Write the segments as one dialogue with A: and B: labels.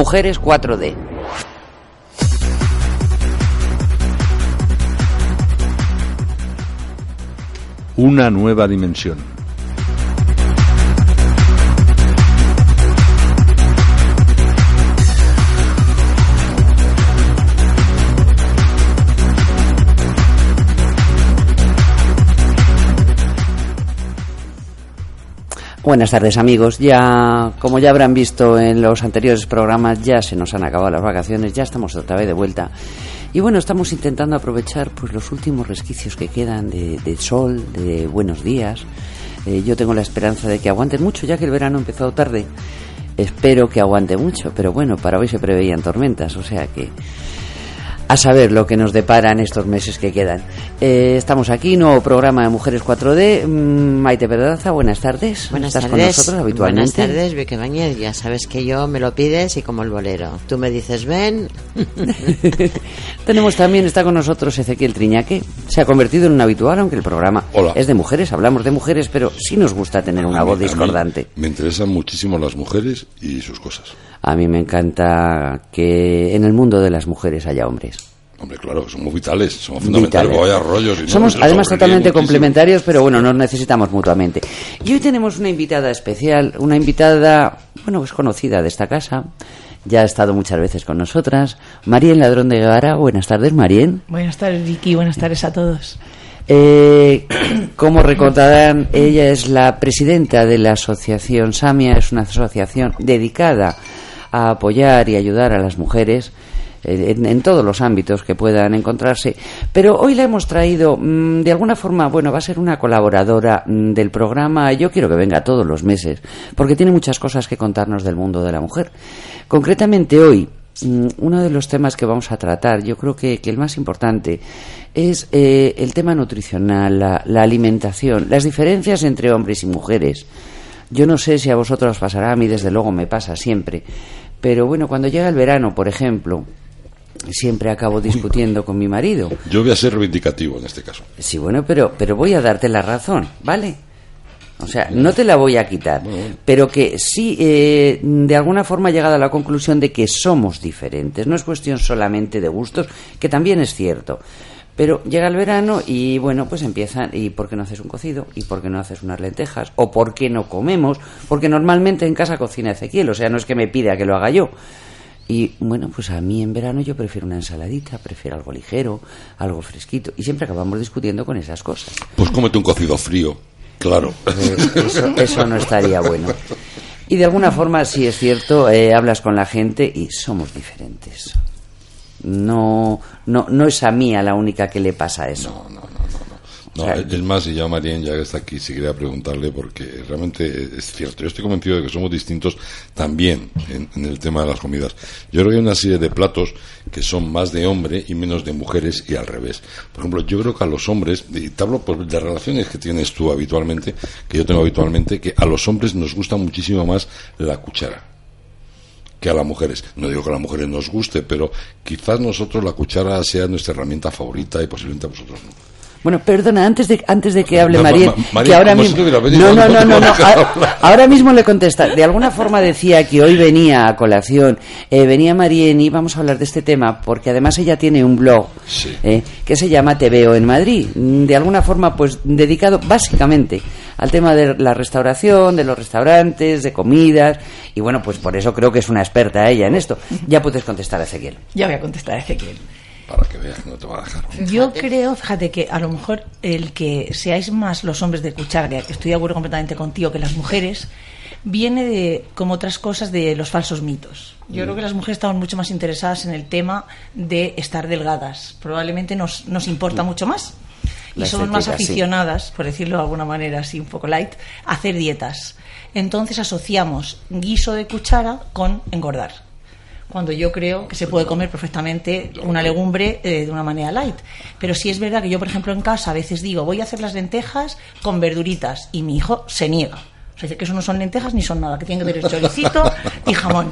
A: Mujeres 4D.
B: Una nueva dimensión.
A: Buenas tardes amigos, ya como ya habrán visto en los anteriores programas ya se nos han acabado las vacaciones, ya estamos otra vez de vuelta y bueno estamos intentando aprovechar pues los últimos resquicios que quedan de, sol, de buenos días. Eh, yo tengo la esperanza de que aguante mucho ya que el verano ha empezado tarde. Espero que aguante mucho, pero bueno para hoy se preveían tormentas, o sea que a saber lo que nos deparan estos meses que quedan. Eh, estamos aquí, nuevo programa de Mujeres 4D. Mm, Maite Pedraza, buenas tardes.
C: Buenas
A: ¿Estás
C: tardes.
A: con nosotros habitualmente?
C: Buenas tardes, Vicky Bañez. Ya sabes que yo me lo pides y como el bolero. Tú me dices, ven.
A: Tenemos también, está con nosotros Ezequiel Triñaque. Se ha convertido en un habitual, aunque el programa
D: Hola.
A: es de mujeres, hablamos de mujeres, pero sí nos gusta tener una voz discordante.
D: Me interesan muchísimo las mujeres y sus cosas.
A: A mí me encanta que en el mundo de las mujeres haya hombres.
D: Hombre, claro, somos vitales, somos fundamentales.
A: Vitales.
D: Vaya rollos. y
A: Somos además totalmente
D: muchísimo.
A: complementarios, pero bueno, nos necesitamos mutuamente. Y hoy tenemos una invitada especial, una invitada, bueno, pues conocida de esta casa. Ya ha estado muchas veces con nosotras. Marien Ladrón de Guevara. Buenas tardes, Marien.
E: Buenas tardes, Vicky. Buenas tardes a todos.
A: Eh, como recordarán, ella es la presidenta de la asociación Samia, es una asociación dedicada a apoyar y ayudar a las mujeres eh, en, todos los ámbitos que puedan encontrarse. Pero hoy la hemos traído, mm, de alguna forma, bueno, va a ser una colaboradora mm, del programa. Yo quiero que venga todos los meses, porque tiene muchas cosas que contarnos del mundo de la mujer. Concretamente hoy, Mm, uno de los temas que vamos a tratar, yo creo que, el más importante, es eh, el tema nutricional, la alimentación, las diferencias entre hombres y mujeres. Yo no sé si a vosotros os pasará, a mí desde luego me pasa siempre, pero bueno, cuando llega el verano, por ejemplo, siempre acabo discutiendo con mi marido.
D: Yo voy a ser reivindicativo en este caso.
A: Sí, bueno, pero, pero voy a darte la razón, ¿vale? O sea, no te la voy a quitar, pero que sí, eh, de alguna forma he llegado a la conclusión de que somos diferentes. No es cuestión solamente de gustos, que también es cierto. Pero llega el verano y bueno, pues empiezan, ¿y por qué no haces un cocido? ¿Y por qué no haces unas lentejas? ¿O por qué no comemos? Porque normalmente en casa cocina Ezequiel, o sea, no es que me pida que lo haga yo. Y bueno, pues a mí en verano yo prefiero una ensaladita, prefiero algo ligero, algo fresquito. Y siempre acabamos discutiendo con esas cosas.
D: Pues cómete un cocido frío, claro.
A: Eh, eso, eso no estaría bueno. Y de alguna forma, sí es cierto, eh, hablas con la gente y somos diferentes. No, no, no es a mí a la única que le pasa eso.
D: No,
A: O sea,
D: es más, y ya Marien, ya que está aquí, sí quería preguntarle, porque realmente es cierto. Yo estoy convencido de que somos distintos también en, en el tema de las comidas. Yo creo que hay una serie de platos que son más de hombre y menos de mujeres y al revés. Por ejemplo, yo creo que a los hombres, y te hablo pues, de relaciones que tienes tú habitualmente, que yo tengo habitualmente, que a los hombres nos gusta muchísimo más la cuchara que a las mujeres. No digo que a las mujeres nos guste, pero quizás nosotros la cuchara sea nuestra herramienta favorita y posiblemente a vosotros no.
A: Bueno, perdona, antes de, antes de que hable
D: Ma- ma-
A: Marien,
D: ma- Marien,
A: que ahora mismo... No, no, no,
D: no
A: no, no, ahora, mismo le contesta. De alguna forma decía que hoy venía a colación, eh, venía Marien y vamos a hablar de este tema, porque además ella tiene un blog
D: Sí.
A: eh, que se llama Te veo en Madrid. De alguna forma, pues dedicado básicamente al tema de la restauración, de los restaurantes, de comidas, y bueno, pues por eso creo que es una experta ella en esto. Ya puedes contestar a Ezequiel.
E: Ya voy a contestar a Ezequiel.
D: Para que veas que no te va a dejar.
E: Yo creo, fíjate, que a lo mejor el que seáis más los hombres de cuchara, que estoy de acuerdo completamente contigo, que las mujeres, viene de, como otras cosas, de los falsos mitos. Yo creo que las mujeres estamos mucho más interesadas en el tema de estar delgadas. Probablemente nos, nos importa mucho más. Y somos más
A: sí.
E: aficionadas, por decirlo de alguna manera así un poco light, a hacer dietas. Entonces asociamos guiso de cuchara con engordar cuando yo creo que se puede comer perfectamente una legumbre eh, de una manera light. Pero sí es verdad que yo, por ejemplo, en casa a veces digo, voy a hacer las lentejas con verduritas y mi hijo se niega. Sea, dice que eso no son lentejas ni son nada, que tienen que tener choricito y jamón.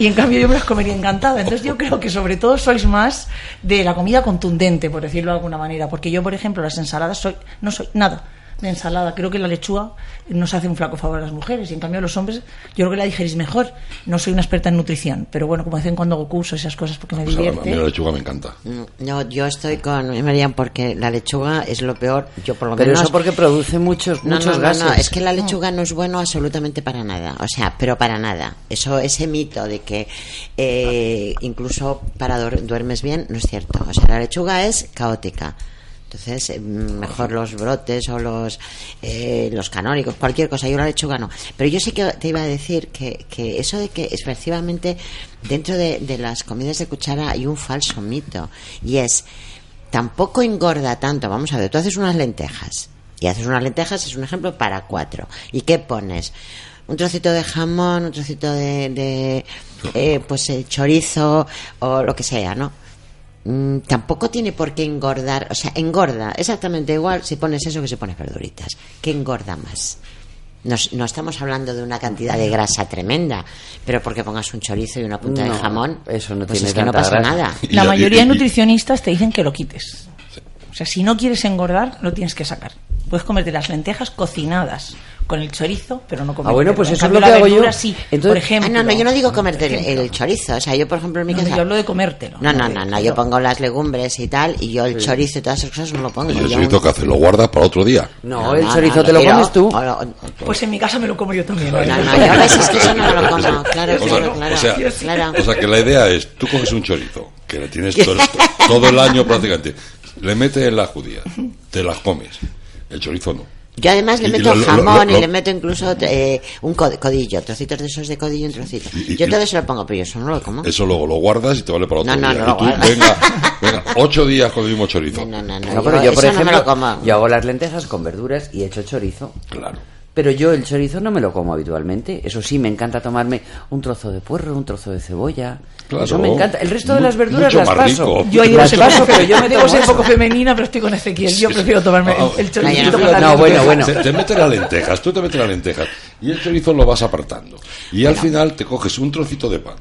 E: Y en cambio yo me las comería encantada. Entonces yo creo que sobre todo sois más de la comida contundente, por decirlo de alguna manera. Porque yo, por ejemplo, las ensaladas soy, no soy nada. De ensalada. Creo que la lechuga nos hace un flaco favor a las mujeres y en cambio a los hombres yo creo que la digerís mejor. No soy una experta en nutrición, pero bueno, como dicen cuando hago cursos esas cosas porque me
D: Pues a, la- a
E: divierte.
D: mí la lechuga me encanta.
C: No, yo estoy con Marian porque la lechuga es lo peor. Yo por lo
A: Pero
C: menos.
A: eso porque produce muchos,
C: No,
A: muchos
C: no, no,
A: gases.
C: no, es que la lechuga no es bueno absolutamente para nada, o sea, pero para nada. Eso, ese mito de que eh, incluso para duermes bien, no es cierto. O sea, la lechuga es caótica. Entonces, eh, mejor los brotes o los, eh, los canónicos, cualquier cosa. Yo la lechuga no. Pero yo sí que te iba a decir que, que eso de que efectivamente dentro de, de las comidas de cuchara hay un falso mito. Y es, tampoco engorda tanto. Vamos a ver, tú haces unas lentejas. Y haces unas lentejas, es un ejemplo, para cuatro. ¿Y qué pones? Un trocito de jamón, un trocito de, de, eh, pues eh, chorizo o lo que sea, ¿no? Mm, tampoco tiene por qué engordar, o sea, engorda exactamente igual si pones eso que si pones verduritas. ¿Qué engorda más? Nos- no estamos hablando de una cantidad de grasa tremenda, pero porque pongas un chorizo y una punta de jamón,
A: eso no
C: pues
A: tiene
C: es que no pasa
A: grasa.
C: nada.
E: La mayoría de nutricionistas te dicen que lo quites. O sea, si no quieres engordar, lo tienes que sacar. Puedes comerte las lentejas cocinadas con el chorizo, pero no comer
A: Ah, bueno, pues eso es lo que
E: la
A: hago yo.
E: sí.
A: Entonces-
E: por ejemplo.
C: Ah, no, no, yo no digo comerte el, el chorizo. O sea, yo, por ejemplo, en mi
E: No,
C: casa.
E: yo hablo de comértelo.
C: No, no, no, no, yo pongo las legumbres y tal, y yo el chorizo y todas esas cosas no lo pongo.
D: ¿Y el chorizo que hace? ¿Lo guardas para otro día?
A: No, el chorizo te lo
C: tiro,
A: comes tú.
C: lo-
E: Pues en mi casa me lo como yo también. la
C: No, no, yo ves, es que eso no me lo como. Claro,
D: O sea,
C: claro, claro.
D: o sea,
C: claro.
D: o sea, que la idea es, tú coges un chorizo, que le tienes todo, todo el año prácticamente, le metes en las judías, te las comes. El chorizo no.
C: Yo además le
D: Y- y
C: meto
D: lo-
C: jamón
D: lo- lo-
C: y le meto incluso eh, un cod- codillo, trocitos de esos de codillo, un trocito.
D: Y-
C: Yo todo eso lo pongo, pero yo eso no lo como.
D: Eso luego lo guardas y te vale para otro
C: No, no,
D: día.
C: no
D: y tú, venga, venga, ocho días con el mismo chorizo.
C: No, no, no,
A: No, pero
C: yo
A: yo, por
C: eso no me
A: ejemplo,
C: lo como.
A: yo hago las lentejas con verduras y echo chorizo.
D: Claro.
A: Pero yo el chorizo no me lo como habitualmente. Eso sí, me encanta tomarme un trozo de puerro, un trozo de cebolla.
D: Claro.
A: Eso me encanta. El resto de las verduras
D: mucho
A: las paso.
D: rico.
E: Yo ahí
A: las paso, pero yo me
E: debo ser poco femenina, pero estoy con Ezequiel. Yo prefiero tomarme
D: Ah,
E: el, choricito
C: no,
E: con
C: no,
A: bueno, bueno.
D: Te, te metes las lentejas, tú te metes las lentejas y el chorizo lo vas apartando. Y al final te coges un trocito de pan,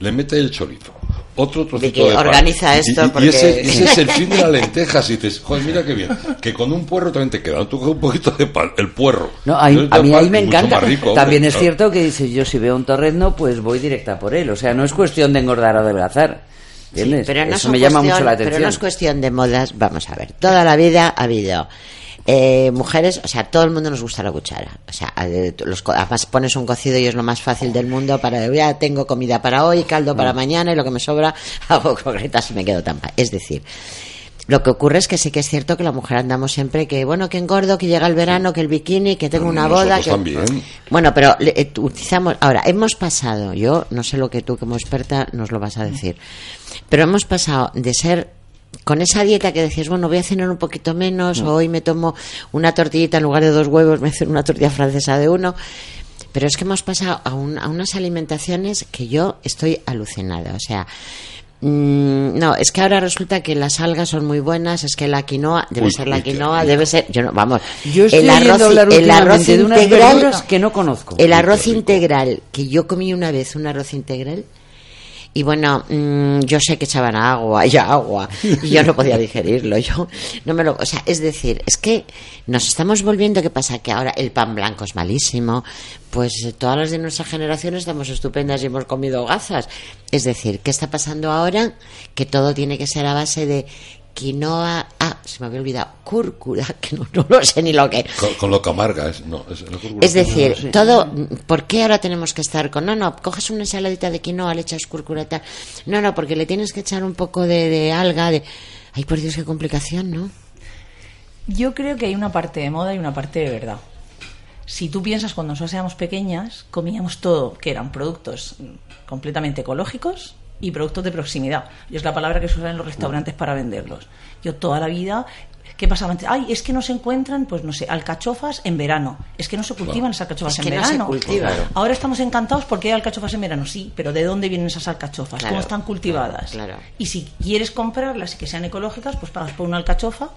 D: le metes el chorizo, otro trocito
C: que
D: de pan.
C: organiza
D: Y-
C: esto
D: y, y
C: porque-
D: ese, ese es el fin de las lentejas y dices, joder, mira qué bien, que con un puerro también te queda. Tú coges un poquito de pan, el puerro.
A: No, a,
D: El
A: a mí
D: pan
A: ahí me encanta.
D: rico,
A: También
D: hombre,
A: es
D: claro.
A: cierto que dice, yo si veo un torrezno, pues voy directa por él. O sea, no es cuestión de engordar o adelgazar.
C: Sí,
A: ¿Entiendes?
C: pero no
A: Eso me llama
C: cuestión-
A: mucho la
C: Pero
A: atención.
C: no es cuestión de modas. Vamos a ver, toda la vida ha habido eh, mujeres, o sea, todo el mundo nos gusta la cuchara. O sea, los, además pones un cocido y es lo más fácil del mundo para, ya tengo comida para hoy, caldo
A: Mm.
C: para mañana y lo que me sobra hago croquetas y me quedo tan pa- Es decir, lo que ocurre es que sí que es cierto que la mujer andamos siempre que, bueno, que engordo, que llega el verano, que el bikini, que tengo una boda. Que...
D: también.
C: Bueno, pero eh, utilizamos. Ahora, hemos pasado, yo no sé lo que tú como experta nos lo vas a decir, pero hemos pasado de ser con esa dieta que decías, bueno, voy a cenar un poquito menos, o hoy me tomo una tortillita en lugar de dos huevos, me hacen una tortilla francesa de uno. Pero es que hemos pasado a, un- a unas alimentaciones que yo estoy alucinada. O sea, mm, no, es que ahora resulta que las algas son muy buenas, es que la quinoa, debe
D: Uy,
C: ser la
D: uy,
C: quinoa, debe ser, yo no, vamos,
A: Yo estoy
C: el arroz,
A: hablar
C: el arroz
A: últimamente de unas
C: integral,
A: que no conozco.
C: el arroz integral, que yo comí una vez un arroz integral, y bueno, mm, yo sé que echaban agua y agua, y yo no podía digerirlo. Yo no me lo. O sea, es decir, es que nos estamos volviendo. ¿Qué pasa? Que ahora el pan blanco es malísimo. Pues todas las de nuestra generación estamos estupendas y hemos comido gazas. Es decir, ¿qué está pasando ahora? Que todo tiene que ser a base de quinoa. Ah, se me había olvidado. Cúrcura, que no, no lo sé ni lo que.
D: Con, con lo que amarga es, no, es.
C: Es decir, todo, ¿por qué ahora tenemos que estar con, no, no, coges una ensaladita de quinoa, le echas cúrcura y tal? No, no, porque le tienes que echar un poco de, de alga, de, ay, por Dios, qué complicación, ¿no?
E: Yo creo que hay una parte de moda y una parte de verdad. Si tú piensas cuando nosotros éramos pequeñas, comíamos todo, que eran productos completamente ecológicos y productos de proximidad. Y es la palabra que se usa en los restaurantes para venderlos. Yo toda la vida, ¿qué pasaba antes? Ay, es que no se encuentran, pues no sé, alcachofas en verano. Es que no se cultivan esas alcachofas
C: Es
E: en
C: no se
E: verano.
C: cultivan. Claro.
E: Ahora estamos encantados porque hay alcachofas en verano, sí, pero ¿de dónde vienen esas alcachofas?
C: Claro,
E: ¿Cómo están cultivadas?
C: claro.
E: Y si quieres comprarlas y que sean ecológicas, pues pagas por una alcachofa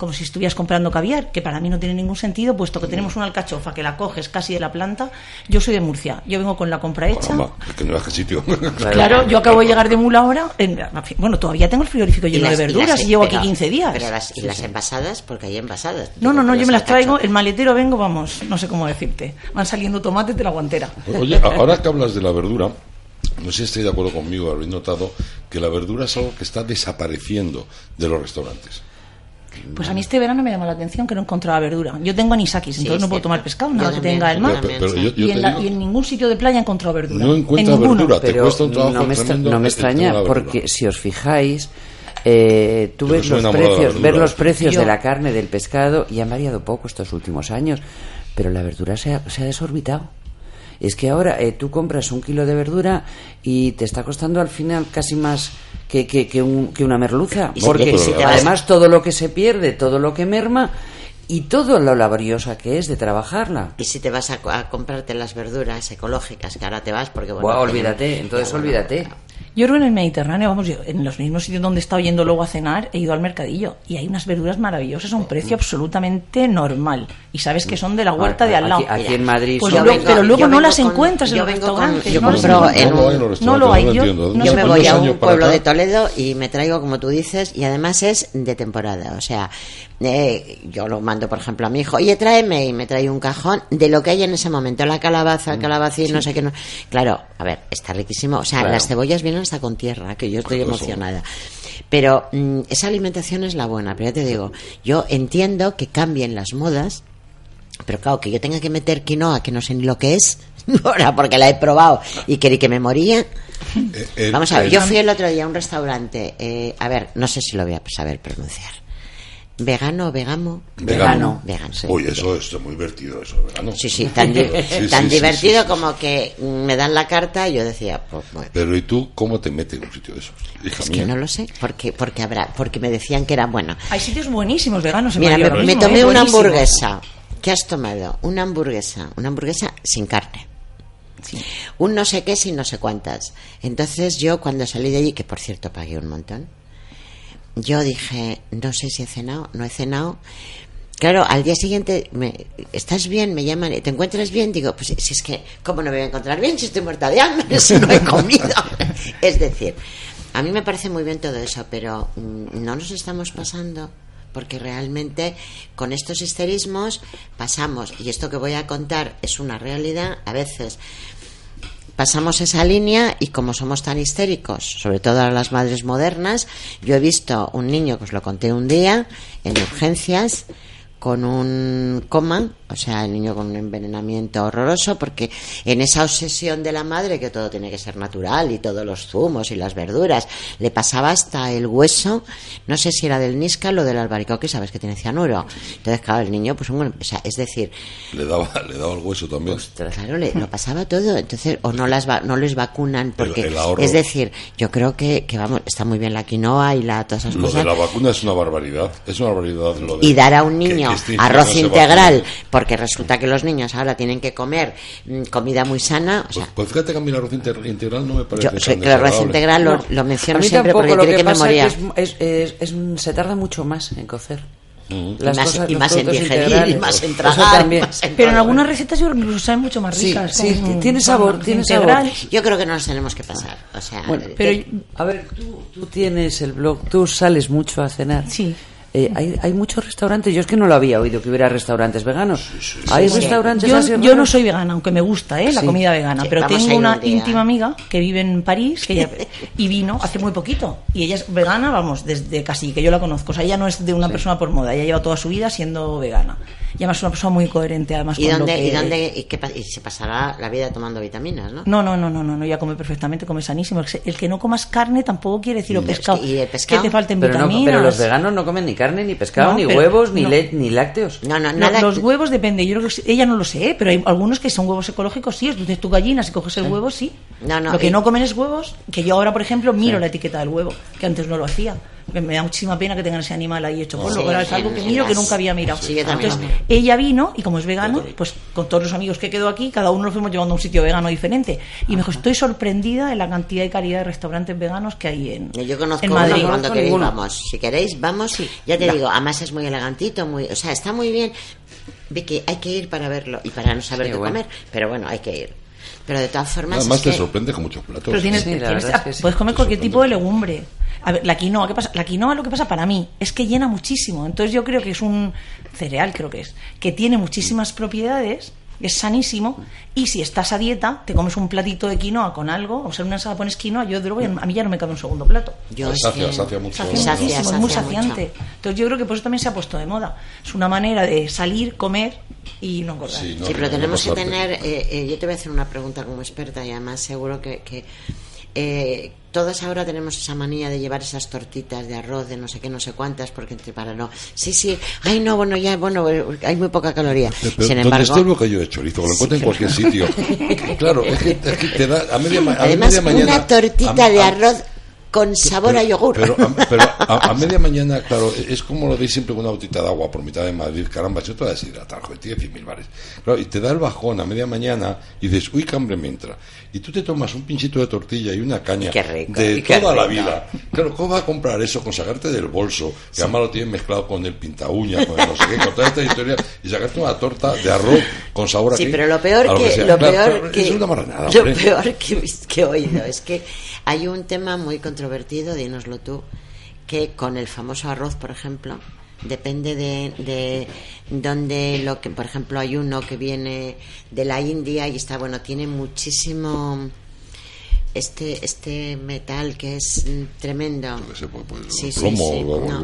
E: como si estuvieras comprando caviar, que para mí no tiene ningún sentido, puesto que tenemos una alcachofa que la coges casi de la planta. Yo soy de Murcia, yo vengo con la compra hecha.
D: Caramba, es que no veas qué sitio.
E: Claro, yo acabo de llegar de Mula ahora. en- bueno, todavía tengo el frigorífico lleno de verduras y,
C: las-
E: llevo
C: pero-
E: aquí 15 días.
C: Pero las, y las envasadas, porque hay envasadas.
E: No, no, no, yo me las traigo, el maletero vengo, vamos, no sé cómo decirte. Van saliendo tomates de la guantera.
D: Oye, a- ahora que hablas de la verdura, no sé si estoy de acuerdo conmigo, habéis notado que la verdura es algo que está desapareciendo de los restaurantes.
E: Pues a mí este verano me llama la atención que no encontraba verdura. Yo tengo anisakis,
C: Sí,
E: entonces no puedo tomar pescado, nada que tenga el mar.
D: Pero,
C: también,
D: pero
C: sí.
D: yo, yo
E: y,
D: te
E: en la-
D: digo,
E: y en ningún sitio de playa he encontrado verdura.
D: no
E: en
D: encuentras verdura, te
A: Pero
D: cuesta un trabajo
A: no me, extra- no extraña, porque si os fijáis, eh, tú ves los precios, ver los precios
E: Yo-
A: de la carne, del pescado, y han variado poco estos últimos años, pero la verdura se ha, se ha desorbitado. Es que ahora eh, tú compras un kilo de verdura y te está costando al final casi más que, que, que un- que una merluza.
C: Y
A: Porque
D: si te
A: además todo lo que se pierde, todo lo que merma y todo lo laboriosa que es de trabajarla.
C: Y si te vas a, a comprarte las verduras ecológicas, que ahora te vas porque... Bueno,
A: Buah, olvídate, entonces olvídate.
E: Yo creo que en el Mediterráneo, vamos, yo, en los mismos sitios donde he estado yendo luego a cenar, he ido al mercadillo y hay unas verduras maravillosas a un precio absolutamente normal. Y sabes que son de la huerta de al lado.
A: Aquí, aquí en Madrid
E: Pues yo vengo- pero luego
C: yo
E: no las
C: con-
E: encuentras en los
C: con-
E: restaurantes.
C: yo
E: no las
C: compro
E: encuentras.
C: en
D: No lo hay en
C: un-
D: los
E: No lo
D: restaurantes,
E: hay.
D: no
E: Yo,
D: entiendo.
E: no
C: Yo me voy a un pueblo
D: acá.
C: de Toledo y me traigo, como tú dices, y además es de temporada. O sea, eh, yo lo mando, por ejemplo, a mi hijo, oye, tráeme, y me trae un cajón de lo que hay en ese momento, la calabaza, el
D: Mm.
C: calabacín, no sé qué. No. Claro, a ver, está riquísimo. O sea,
A: Claro.
C: las cebollas vienen hasta con tierra, que yo estoy emocionada. Pero mm, esa alimentación es la buena. Pero ya te digo, yo entiendo que cambien las modas. Pero claro, que yo tenga que meter quinoa, que no sé ni lo que es, ahora porque la he probado y creí que me moría.
D: Eh, el-
C: Vamos a ver,
D: el-
C: yo fui el otro día a un restaurante, eh, a ver, no sé si lo voy a saber pronunciar. ¿Vegano o vegamo?
D: Vegano.
C: Vegano. sí.
D: Uy, eso es muy divertido, eso, vegano.
C: Sí, sí, tan, di-
D: Sí,
C: tan
D: sí, sí,
C: divertido
D: sí, sí.
C: como que me dan la carta y yo decía, pues, bueno,
D: Pero ¿y tú cómo te metes en un sitio de esos? Hija
C: es
D: mía.
C: que no lo sé, porque, porque habrá, porque me decían que era bueno.
E: Hay sitios buenísimos veganos en
C: Mira, me, me tomé
E: ¿eh?
C: una hamburguesa. ¿Qué has tomado? Una hamburguesa, una hamburguesa sin carne. Un no sé qué sin no sé cuántas. Entonces yo cuando salí de allí, que por cierto pagué un montón, yo dije, no sé si he cenado, no he cenado. Claro, al día siguiente, me, ¿estás bien? Me llaman, ¿te encuentras bien? Digo, pues si es que, ¿cómo no me voy a encontrar bien si estoy muerta de hambre, si no he comido? es decir, a mí me parece muy bien todo eso, pero mm, no nos estamos pasando porque realmente con estos histerismos pasamos, y esto que voy a contar es una realidad, a veces pasamos esa línea y como somos tan histéricos, sobre todo las madres modernas, yo he visto un niño, que os lo conté un día, en urgencias, con un coma, o sea, el niño con un envenenamiento horroroso, porque en esa obsesión de la madre, que todo tiene que ser natural y todos los zumos y las verduras, le pasaba hasta el hueso, no sé si era del níscal o del albaricoque, sabes que tiene cianuro. Entonces, claro, el niño, pues, un- o sea, es decir,
D: Le daba, le daba el hueso también.
C: Claro, le, lo pasaba todo. Entonces, o no las va- no les vacunan porque
D: el
C: es decir, yo creo que, que vamos, está muy bien la quinoa y la todas esas
D: Lo de
C: cosas.
D: la vacuna es una barbaridad. Es una barbaridad lo de...
C: Y dar a un niño
D: que este
C: arroz
D: no
C: integral. Porque resulta que los niños ahora tienen que comer mm, comida muy sana. O
D: Pues,
C: sea,
D: pues fíjate que a mí el arroz inter- integral no me parece
C: yo
D: tan
C: que el arroz integral lo,
A: No,
C: lo menciono siempre porque cree que, me
A: pasa
C: moría.
A: es, es- es- es un- se tarda mucho más en cocer. Las
C: Y más-
A: cosas-
C: y
A: los
C: más en digerir, y más en tragar,
A: también.
C: más en
E: Pero en algunas recetas yo creo que incluso saben mucho más
A: Sí,
E: ricas.
A: sí,
E: con-
A: tiene
E: con
A: sabor, tiene
E: integral.
A: sabor.
C: Yo creo que no nos tenemos que pasar. O sea,
A: Bueno,
C: eh,
E: pero-
C: eh,
A: A ver, tú, tú tienes el blog, tú sales mucho a cenar.
E: Sí.
A: Eh, hay, hay muchos restaurantes, yo es que no lo había oído que hubiera restaurantes veganos. hay
C: sí.
A: restaurantes
E: Yo, yo no soy vegana, aunque me gusta ¿eh? la comida vegana,
C: Sí,
E: pero tengo una
C: un
E: íntima amiga que vive en París que ella- y vino hace muy poquito. Y ella es vegana, vamos, desde casi que yo la conozco. O sea, ella no es de una persona por moda, ella lleva toda su vida siendo vegana. Y además es una persona muy coherente, además
C: ¿Y
E: con
C: dónde,
E: lo que...
C: y dónde y qué pa- y se pasará la vida tomando vitaminas, no?
E: No, no, no, no, no, no, ella come perfectamente, come sanísimo. El que- El que no comas carne tampoco quiere decir o pescado.
C: que- ¿y el pescado?
E: Que te falten
A: Pero, no,
E: vitaminas.
A: pero los veganos no comen ni carne, ni pescado,
E: No,
A: ni huevos, ni,
E: no.
A: le- ni lácteos.
C: No, no, nada.
E: Los huevos depende, yo creo que sí- ella no lo sé, ¿eh? pero hay algunos que son huevos ecológicos, sí, entonces tu gallina, si coges el huevo, sí.
C: No, no,
E: lo que
C: y-
E: no comen es huevos, que yo ahora, por ejemplo, miro la etiqueta del huevo, que antes no lo hacía. Porque me da muchísima pena que tengan ese animal ahí hecho polvo,
C: Sí,
E: pero es algo que miro que nunca había mirado.
C: Sí,
E: Entonces, ella vino y como es vegano, pues con todos los amigos que quedó aquí, cada uno nos fuimos llevando a un sitio vegano diferente. Y me dijo, estoy sorprendida de la cantidad y calidad de restaurantes veganos que hay en,
C: Yo conozco
E: en Madrid.
C: cuando
A: conozco
C: queréis vamos. Si queréis, vamos.
E: Sí.
C: Ya te
E: Va.
C: digo, además es muy elegantito, muy, o sea, está muy bien. Vicky, hay que ir para verlo y para no saber
A: Sí,
C: qué
A: bueno.
C: comer. Pero bueno, hay que ir. Pero de todas formas.
D: Además
C: es
D: te
C: que-
D: sorprende con muchos platos.
E: Pero tienes,
A: Sí, la
E: tienes-
A: verdad es que sí.
E: puedes comer
D: Te
E: cualquier
D: sorprende.
E: tipo de legumbre. A ver, la quinoa, ¿qué pasa? La quinoa lo que pasa para mí es que llena muchísimo. Entonces yo creo que es un cereal, creo que es, que tiene muchísimas propiedades, es sanísimo, y si estás a dieta, te comes un platito de quinoa con algo, o sea, en una ensalada pones quinoa, yo luego, a mí ya no me cabe un segundo plato.
C: Yo es
D: Sacia,
C: que-
D: sacia mucho.
E: Sacia
C: Sacia,
E: muchísimo,
C: sacia
E: es muy
C: mucho.
E: saciante. Entonces yo creo que por eso también se ha puesto de moda. Es una manera de salir, comer y no engordar.
D: Sí, no,
C: sí, pero
D: no
C: tenemos que tener. eh, eh, yo te voy a hacer una pregunta como experta y además seguro que. que, eh, todos ahora tenemos esa manía de llevar esas tortitas de arroz de no sé qué, no sé cuántas, porque entre para no. Sí, sí, ay, no, bueno, ya, bueno, hay muy poca caloría.
D: Pero,
C: Sin embargo,
D: esté el bocadillo de chorizo, que lo encuentres en cualquier sitio. Claro, es que, es que te da a media, a
C: además,
D: media mañana.
C: una tortita
D: a-
C: de arroz con sabor a yogur.
D: Pero, a, pero a- a media mañana, claro, es como lo deis siempre con una botita de agua por mitad de Madrid. Caramba, yo te voy a deshidratar, joder, tiene 100.000 bares. Claro, y te da el bajón a media mañana y dices, uy, qué hambre me entra. Y tú te tomas un pinchito de tortilla y una caña
C: Y qué rico,
D: de toda la vida. Claro, ¿cómo vas a comprar eso con sacarte del bolso? Que además lo tienes mezclado con el pinta uña, con el no sé qué, con toda esta historia, y sacarte una torta de arroz con sabor a
C: Sí, pero lo peor que, lo
D: Claro,
C: peor que
D: es una marranada,
C: lo peor que, que he oído es que hay un tema muy controvertido, dínoslo tú, que con el famoso arroz, por ejemplo, depende de, de donde lo que, por ejemplo, hay uno que viene de la India y está bueno, tiene muchísimo este este metal que es tremendo.
D: Yo qué sé, pues, pues,
C: Sí,
D: plomo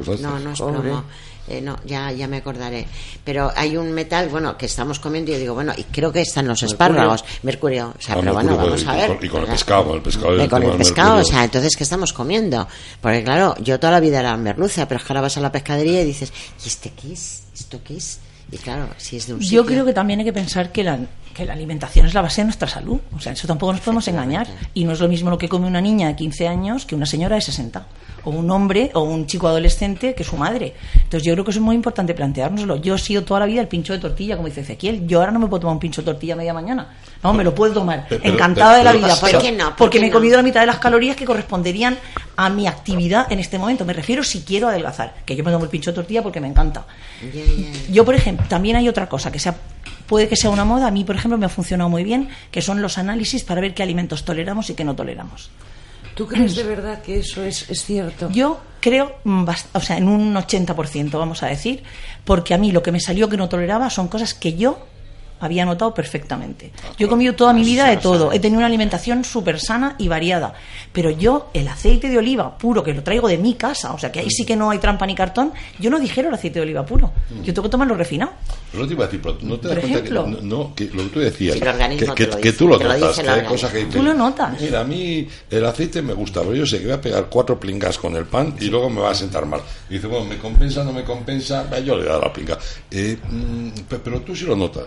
C: sí. No, es plomo. Eh, no, ya, ya me acordaré. Pero hay un metal, bueno, que estamos comiendo y yo digo, bueno, y creo que están los espárragos. Mercurio. O sea,
D: Ah,
C: pero
D: mercurio,
C: bueno, vamos
D: y
C: a ver.
D: con- y con el pescado, con el pescado,
C: Y con
D: tema
C: el pescado, o sea, entonces, ¿qué estamos comiendo? Porque claro, yo toda la vida era merluza, pero es que ahora vas a la pescadería y dices, ¿y este qué es? ¿Esto qué es? Y claro, si es de un sitio...
E: Yo creo que también hay que pensar que la, que la alimentación es la base de nuestra salud. O sea, eso tampoco nos podemos engañar. Y no es lo mismo lo que come una niña de 15 años que una señora de 60. O un hombre o un chico adolescente que su madre. Entonces yo creo que eso es muy importante planteárnoslo. Yo he sido toda la vida el pincho de tortilla, como dice Ezequiel. Yo ahora no me puedo tomar un pincho de tortilla a media mañana. No, me lo puedo tomar.
D: Pero- pero-
E: Encantada de la vida.
C: ¿por qué no? ¿Por
E: porque
C: qué
E: me he
C: no?
E: comido la mitad de las calorías que corresponderían a mi actividad en este momento. Me refiero si quiero adelgazar. Que yo me tomo el pincho de tortilla porque me encanta. Yo, por ejemplo, también hay otra cosa que sea, puede que sea una moda. A mí, por ejemplo, me ha funcionado muy bien, que son los análisis para ver qué alimentos toleramos y qué no toleramos.
A: ¿Tú crees de verdad que eso es, es cierto?
E: Yo creo, mm, o sea, en un 80%, vamos a decir, porque a mí lo que me salió que no toleraba son cosas que yo había notado perfectamente. Yo he comido toda mi vida de todo, he tenido una alimentación súper sana y variada, pero yo el aceite de oliva puro, que lo traigo de mi casa, o sea que ahí sí que no hay trampa ni cartón, yo no digiero el aceite de oliva puro, yo tengo que tomarlo refinado.
D: Pero no te iba a decir, pero no te das
E: Por
D: cuenta
E: ejemplo.
D: que, no, que lo que tú decías,
C: Sí,
D: que, tú lo notas, que hay cosas que
E: Tú lo notas.
D: Mira, a mí el aceite me gusta, pero yo sé que voy a pegar cuatro plingas con el pan y luego me va a sentar mal. Y dice, bueno, ¿me compensa, no me compensa? Va, Yo le doy la plinga. Eh, mm, pe- pero tú sí lo notas.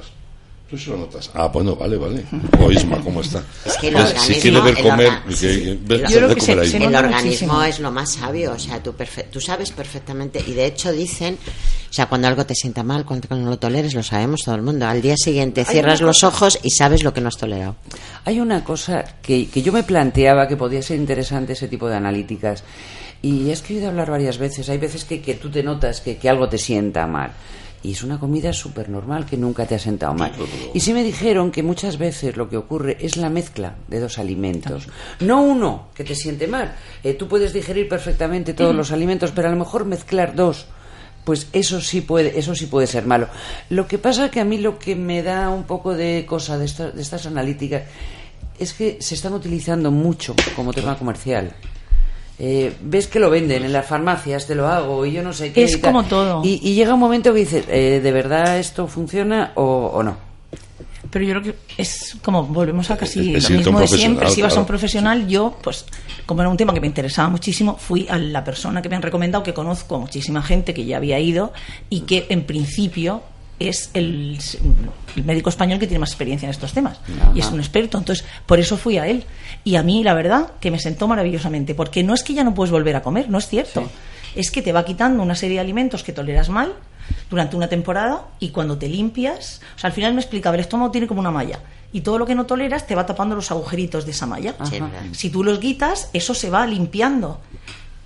D: Tú sí lo notas. Ah, bueno, vale, vale. O Isma, ¿cómo está?
C: Es que el
D: ¿Ves?
C: organismo...
D: Si quiere ver
C: el
D: comer,
C: orga-
D: que-
C: sí.
D: ves,
E: Yo creo que
D: comer
E: se- se
C: el organismo
E: muchísimo.
C: es lo más sabio, o sea, tú, perfe- tú sabes perfectamente, y de hecho dicen, o sea, cuando algo te sienta mal, cuando no lo toleres, lo sabemos todo el mundo. Al día siguiente cierras los ojos y sabes lo que no has tolerado.
A: Hay una cosa que, que yo me planteaba que podía ser interesante ese tipo de analíticas. Y es que he oído hablar varias veces. Hay veces que, que tú te notas que, que algo te sienta mal. Y es una comida súper normal que nunca te ha sentado mal. Y sí me dijeron que muchas veces lo que ocurre es la mezcla de dos alimentos. No uno que te siente mal. Eh, tú puedes digerir perfectamente todos los alimentos, pero a lo mejor mezclar dos pues eso sí puede eso sí puede ser malo lo que pasa que a mí lo que me da un poco de cosa de, esta- de estas analíticas es que se están utilizando mucho como tema comercial Eh, ves que lo venden en las farmacias te lo hago y yo no sé qué
E: Es
A: y
E: como todo.
A: y, y llega un momento que dices eh, de verdad esto funciona o, o no
E: Pero yo creo que es como volvemos a casi
D: Es
E: lo mismo de siempre. Si vas a un profesional, yo, pues, como era un tema que me interesaba muchísimo, fui a la persona que me han recomendado, que conozco a muchísima gente que ya había ido y que en principio es el, el médico español que tiene más experiencia en estos temas y es un experto. Entonces, por eso fui a él. Y a mí, la verdad, que me sentó maravillosamente, porque no es que ya no puedes volver a comer, no es cierto. es que te va quitando una serie de alimentos que toleras mal durante una temporada y cuando te limpias, o sea, al final me explicaba, el estómago tiene como una malla y todo lo que no toleras te va tapando los agujeritos de esa malla. Si tú los quitas, eso se va limpiando.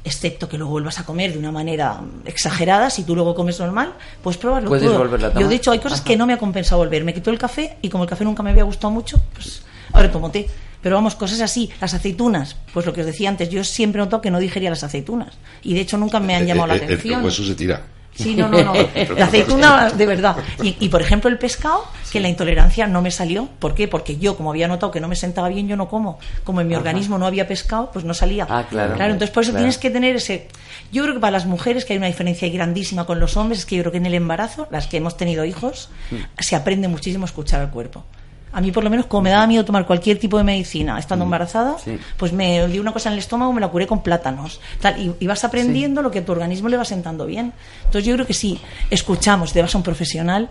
E: Excepto que lo vuelvas a comer de una manera exagerada, si tú luego comes normal, puedes probarlo
A: Puedes
E: todo.
A: volverlo a tomar.
E: Yo, de hecho, hay cosas
A: Ajá.
E: que no me ha compensado volver. Me quitó el café y como el café nunca me había gustado mucho, pues ahora tomo té. Pero vamos, cosas así. Las aceitunas, pues lo que os decía antes, yo siempre he notado que no digería las aceitunas. Y de hecho nunca me han llamado la
D: Eh, eh, el-
E: atención.
D: El hueso se tira.
E: Sí, no, no, no. La aceituna, de verdad. Y, y, por ejemplo, el pescado, que la intolerancia no me salió. ¿Por qué? Porque yo, como había notado que no me sentaba bien, yo no como. Como en mi organismo no había pescado, pues no salía.
A: Ah, claro.
E: entonces por eso
A: Claro.
E: tienes que tener ese. Yo creo que para las mujeres, que hay una diferencia grandísima con los hombres, es que yo creo que en el embarazo, las que hemos tenido hijos,
A: Mm.
E: se aprende muchísimo a escuchar al cuerpo. A mí, por lo menos, como me daba miedo tomar cualquier tipo de medicina estando embarazada,
A: Mm. Sí.
E: pues me dio una cosa en el estómago, me la curé con plátanos. Tal, y, y vas aprendiendo lo que a tu organismo le va sentando bien. Entonces, yo creo que si escuchamos, te vas a un profesional,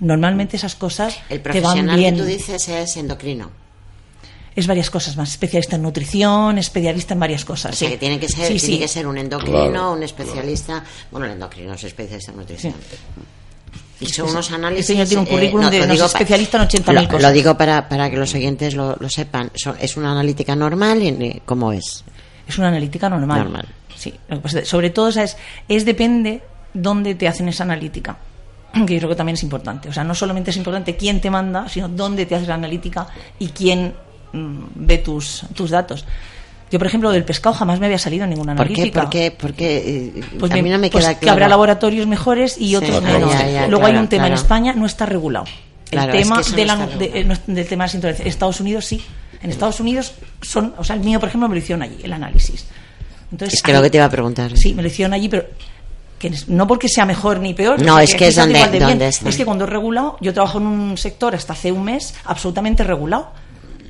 E: normalmente esas cosas
C: El
E: te van
C: profesional
E: bien.
C: que tú dices es endocrino.
E: Es varias cosas más. Especialista en nutrición, especialista en varias cosas.
C: O sea,
E: sí.
C: que tiene que ser,
E: Sí,
C: tiene
E: sí.
C: que ser un endocrino,
D: Claro,
C: un especialista. Bueno, el endocrino es especialista en nutrición.
E: Este
C: unos análisis.
E: este señor tiene un
C: eh,
E: currículum de-
C: lo
E: no es
C: digo pa-
E: especialista en 80.000
C: lo-
E: cosas.
C: Lo digo para, para que los oyentes lo, lo sepan. Es una analítica normal. y, eh, ¿Cómo es?
E: Es una analítica normal.
C: Normal.
E: Sí. Es- sobre todo, ¿sabes? es depende dónde te hacen esa analítica. Que yo creo que también es importante. O sea, no solamente es importante quién te manda, sino dónde te haces la analítica y quién mm, ve tus, tus datos. Yo, por ejemplo, del pescado jamás me había salido ninguna
C: ¿Por qué?
E: analítica.
C: ¿Por qué? Porque eh,
E: Pues
C: a mí no me
E: pues
C: queda
E: que habrá laboratorios mejores y otros menos.
D: ya, ya,
E: Luego hay un tema en. España, no está regulado. El
C: es
E: tema
C: que eso no
E: de la- de- eh, del tema de. En Estados Unidos sí. En Estados Unidos son, o sea, el mío, por ejemplo, me lo hicieron allí, el análisis. Entonces,
C: Es que lo que te iba a preguntar.
E: Sí, me lo hicieron allí, pero que no porque sea mejor ni peor.
C: No, es que es donde- donde está.
E: Es que cuando es regulado, yo trabajo en un sector hasta hace un mes absolutamente regulado.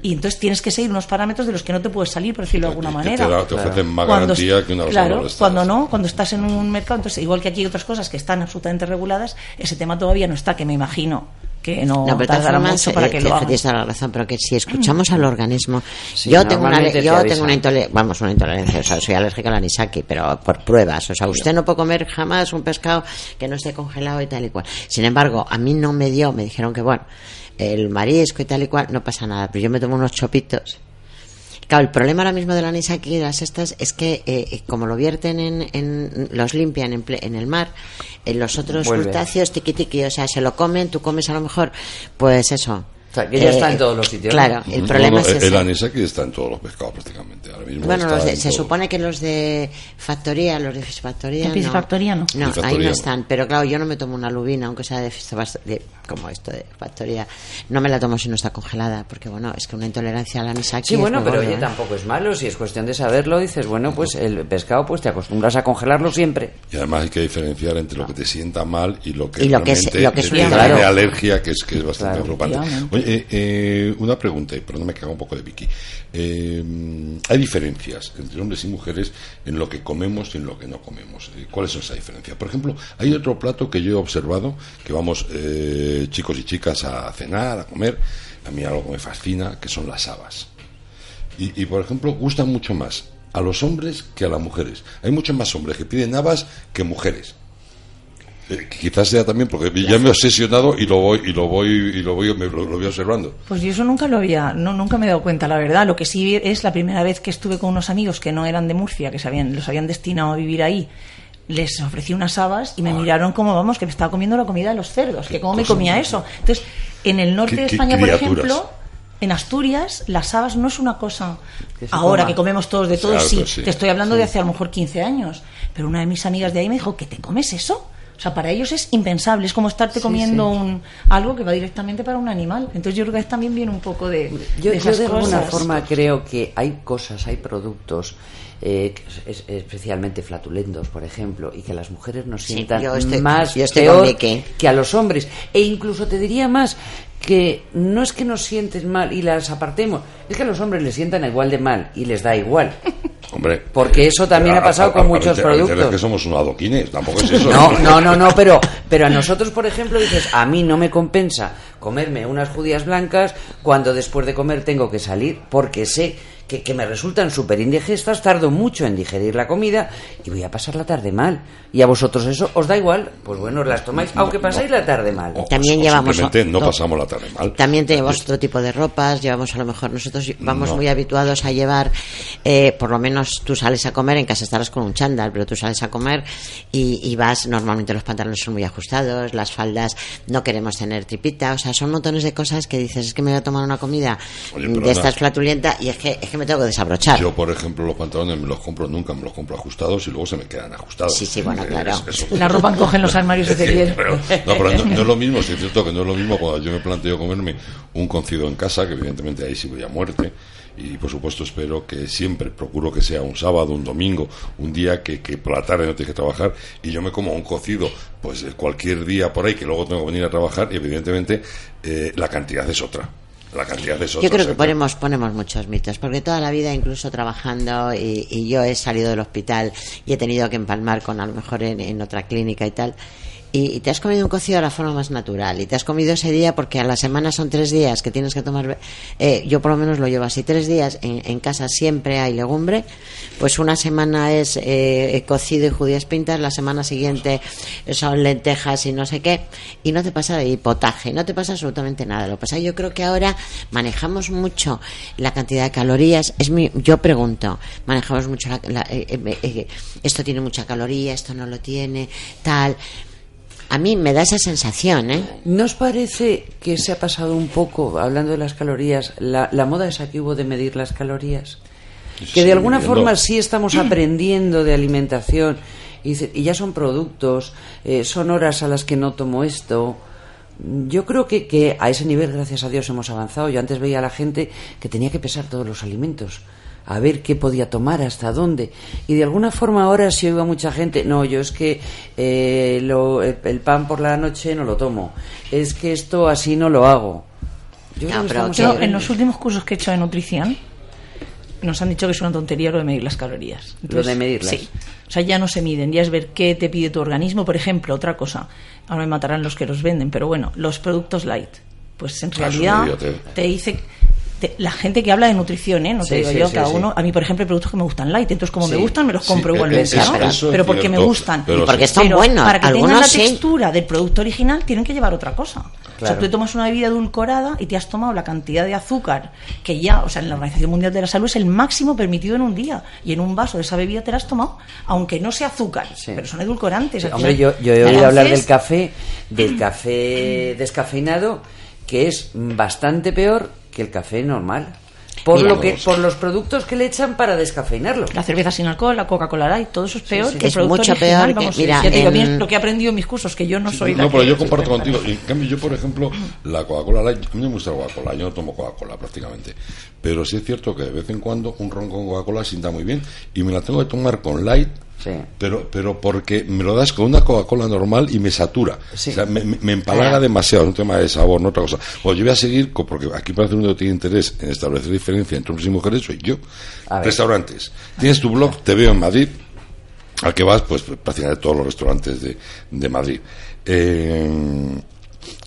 E: Y entonces tienes que seguir unos parámetros de los que no te puedes salir, por decirlo de alguna
D: Que
E: manera.
D: te, da- te ofrecen más
E: Cuando
D: garantía que una
E: Claro, cuando no, cuando estás en un mercado, entonces igual que aquí hay otras cosas que están absolutamente reguladas, ese tema todavía no está, que me imagino que no,
C: No, pero de todas
E: tardará mucho para
C: eh,
E: que
C: te-
E: lo
C: toda la razón, pero que si escuchamos al organismo,
A: Sí,
C: yo tengo una,
A: te
C: yo tengo una intolerancia, vamos, una intolerancia, o sea, soy alérgica al anisaki, pero por pruebas, o sea, usted no puede comer jamás un pescado que no esté congelado y tal y cual. Sin embargo, a mí no me dio, me dijeron que bueno, el marisco y tal y cual, no pasa nada, pero yo me tomo unos chopitos. Claro, el problema ahora mismo del anisaki y las estas es que eh, como lo vierten en, en- los limpian en, ple- en el mar, en los otros crustáceos tiqui tiqui, o sea, se lo comen, tú comes a lo mejor, pues eso.
A: Sea, que ya está en todos los sitios.
C: Claro, el
D: No,
C: problema
D: no,
C: es
D: el,
C: ese.
D: el anisaki está en todos los pescados prácticamente. Ahora mismo
C: Bueno, los de- se
D: todo.
C: supone que los de factoría, los de fisfactoría,
E: De
C: no.
E: piscifactoría no.
C: No, ahí
D: Piscifactoría
C: no
D: no.
C: están. Pero claro, yo no me tomo una lubina, aunque sea de, como esto de factoría. No me la tomo si no está congelada, porque bueno, es que una intolerancia al anisaki
A: Sí,
C: es
A: bueno, pero
C: gordo,
A: oye,
C: ¿eh?
A: tampoco es malo. Si es cuestión de saberlo, dices, bueno, pues el pescado, pues te acostumbras a congelarlo siempre.
D: Y además hay que diferenciar entre lo que te sienta mal y lo que,
C: Y lo que es-
D: realmente
C: lo que es
A: Claro.
D: alergia, que es, que es bastante
A: Claro,
D: preocupante. Oye, eh, eh, una pregunta, y perdón, me cago un poco de Vicky. Eh, hay diferencias entre hombres y mujeres en lo que comemos y en lo que no comemos. Eh, ¿Cuáles son esas diferencias? Por ejemplo, hay otro plato que yo he observado, que vamos chicos y chicas a cenar, a comer. A mí algo me fascina, que son las habas. Y, por ejemplo, gustan mucho más a los hombres que a las mujeres. Hay muchos más hombres que piden habas que mujeres. Eh, quizás sea también porque ya me he obsesionado y lo voy y lo voy y lo voy me- lo, lo voy observando.
E: Pues yo eso nunca lo había, no, nunca me he dado cuenta, la verdad. Lo que sí es la primera vez que estuve con unos amigos que no eran de Murcia, que se habían, los habían destinado a vivir ahí. Les ofrecí unas habas y me miraron como, vamos, que me estaba comiendo la comida de los cerdos, que cómo me comía eso. Entonces, en el norte
D: Qué-
E: de España, por ejemplo, en Asturias, las habas no es una cosa
A: Que
E: ahora
A: coma.
E: que comemos todos de
D: Claro,
E: sí.
D: pues sí.
E: Te estoy hablando de hace a lo mejor 15 años. Pero una de mis amigas de ahí me dijo, ¿que te comes eso? O sea, para ellos es impensable, es como estarte comiendo Un, algo que va directamente para un animal. Entonces yo creo que también viene un poco de,
A: Yo,
E: de
A: yo alguna forma creo que hay cosas, hay productos eh, es- especialmente flatulentos, por ejemplo, y que las mujeres nos
C: Sí,
A: sientan
C: yo estoy-
A: más
C: yo estoy
A: peor
C: con Vicky.
A: que a los hombres. E incluso te diría más que no es que nos sientes mal y las apartemos, es que a los hombres les sientan igual de mal y les da igual.
D: Hombre,
A: Porque eso también ha pasado con muchos
D: a- a-
A: productos.
D: Es que somos unos adoquines, tampoco es eso.
A: No, no, no, no, pero, pero a nosotros, por ejemplo, dices, a mí no me compensa comerme unas judías blancas cuando después de comer tengo que salir porque sé que, que me resultan súper indigestas, tardo mucho en digerir la comida y voy a pasar la tarde mal. Y a vosotros eso os da igual, pues bueno, os las tomáis, aunque pasáis la tarde mal.
D: O-
C: También
D: o
C: llevamos-
D: simplemente no
C: no.
D: pasamos la tarde mal.
C: También tenemos otro tipo de ropas, llevamos a lo mejor, nosotros vamos
D: No.
C: muy habituados a llevar, eh, por lo menos tú sales a comer, en casa estarás con un chándal, pero tú sales a comer y, y vas, normalmente los pantalones son muy ajustados, las faldas no queremos tener tripita, o sea, son montones de cosas que dices, es que me voy a tomar una comida
D: Oye,
C: de estas flatulenta y es que, es que me tengo que desabrochar.
D: Yo, por ejemplo, los pantalones me los compro nunca, me los compro ajustados y luego se me quedan ajustados.
C: Sí, sí, bueno,
D: Eh,
C: claro.
D: es-
E: La ropa encoge en los armarios de
D: Sí,
E: Ceriel.
D: pero, no, pero no, no es lo mismo, sí es cierto que no es lo mismo cuando yo me planteo comerme un cocido en casa, que evidentemente ahí sí voy a muerte, y por supuesto espero que siempre procuro que sea un sábado, un domingo, un día que, que por la tarde no tienes que trabajar, y yo me como un cocido, pues cualquier día por ahí, que luego tengo que venir a trabajar, y evidentemente eh, la cantidad es otra. La cantidad otra.
C: Yo creo que ponemos, ponemos muchos mitos, porque toda la vida, incluso trabajando, y, y yo he salido del hospital y he tenido que empalmar con a lo mejor en, en otra clínica y tal, y, te has comido un cocido de la forma más natural, y te has comido ese día porque a la semana son tres días que tienes que tomar, eh, yo por lo menos lo llevo así, tres días en, en casa siempre hay legumbre, pues una semana es eh, cocido y judías pintas, la semana siguiente son lentejas y no sé qué, y no te pasa de hipotaje, no te pasa absolutamente nada. Lo que pasa, yo creo que ahora manejamos mucho la cantidad de calorías. Es mi, yo pregunto, manejamos mucho la, la- eh, eh, eh, esto tiene mucha caloría, esto no lo tiene, tal. A mí me da esa sensación, ¿eh?
A: ¿No os parece que se ha pasado un poco, hablando de las calorías, la, la moda esa que hubo de medir las calorías? Que
D: Sí,
A: de alguna forma sí estamos aprendiendo de alimentación y ya son productos, eh, son horas a las que no tomo esto. Yo creo que, que a ese nivel, gracias a Dios, hemos avanzado. Yo antes veía a la gente que tenía que pesar todos los alimentos, a ver qué podía tomar, hasta dónde. Y de alguna forma ahora sí oigo a mucha gente, no, yo es que eh, lo- el, pan por la noche no lo tomo, es que esto así no lo hago. Yo
C: No, pero
E: en los últimos cursos que he hecho de nutrición, nos han dicho que es una tontería lo de medir las calorías.
A: Lo de medirlas.
E: Sí. O sea, ya no se miden, ya es ver qué te pide tu organismo. Por ejemplo, otra cosa, ahora me matarán los que los venden, pero bueno, los productos light. Pues en
D: Ah,
E: realidad te dice te- la gente que habla de nutrición, ¿eh? No te
A: Sí,
E: digo
A: sí,
E: yo,
A: sí,
E: cada uno. A mí, por ejemplo, hay productos que me gustan light, entonces como me gustan, me los compro
D: eh,
E: igualmente, ¿no? pero porque me gustan.
D: pero
C: Y porque son
E: Pero
C: buenos.
E: para que tengan la textura del producto original tienen que llevar otra cosa. O sea,
A: Claro.
E: tú tomas una bebida edulcorada y te has tomado la cantidad de azúcar que ya, o sea, en la Organización Mundial de la Salud es el máximo permitido en un día. Y en un vaso de esa bebida te la has tomado, aunque no sea azúcar, pero son edulcorantes.
A: Hombre, yo, yo he oído hablar del café, del café descafeinado, que es bastante peor que el café normal. Por,
C: Mira,
A: lo que,
D: vamos.
A: por los productos que le echan para descafeinarlo.
E: La cerveza sin alcohol, la Coca-Cola Light, todo eso es peor
A: sí.
E: que el
C: Es
E: producto
C: mucho
E: original,
C: peor que-
E: vamos,
C: mira,
E: ya te digo, a mí es
C: en-
E: lo que he aprendido en mis cursos, que yo no soy la
D: No, pero
E: que-
D: yo comparto contigo. En cambio, yo, por ejemplo, la Coca-Cola Light, a mí me gusta la Coca-Cola, yo no tomo Coca-Cola prácticamente. Pero sí es cierto que de vez en cuando un ron con Coca-Cola sienta muy bien y me la tengo que tomar con Light.
A: Sí.
D: Pero, pero porque me lo das con una Coca-Cola normal y me satura.
A: Sí.
D: O sea, me, empalaga demasiado, es un tema de sabor, no otra cosa. Pues yo voy a seguir, con- porque aquí parece que uno tiene interés en establecer diferencia entre hombres y mujeres, soy yo. Restaurantes. Tienes tu blog, te veo en Madrid, al que vas, pues prácticamente todos los restaurantes de, de Madrid. Eh,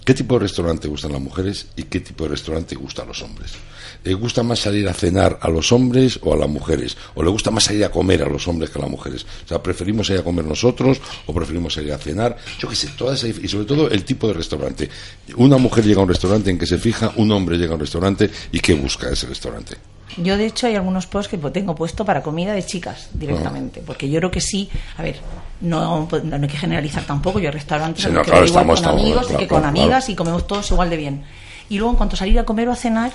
D: ¿Qué tipo de restaurante gustan las mujeres y qué tipo de restaurante gustan los hombres? ¿Le gusta más salir a cenar a los hombres o a las mujeres? ¿O le gusta más salir a comer a los hombres que a las mujeres? O sea, ¿preferimos ir a comer nosotros o preferimos salir a cenar? Yo qué sé, toda esa, y sobre todo el tipo de restaurante. Una mujer llega a un restaurante en que se fija, un hombre llega a un restaurante y qué busca ese restaurante.
E: Yo, de hecho, hay algunos posts que pues, tengo puesto para comida de chicas directamente. Porque yo creo que sí, a ver, no, pues, no hay que generalizar tampoco. Yo restaurantes
D: Sí, no,
E: que
D: claro,
E: igual con
D: estamos-
E: amigos
D: claro,
E: que con
D: claro,
E: amigas y comemos todos igual de bien. Y luego, en cuanto a salir a comer o a cenar,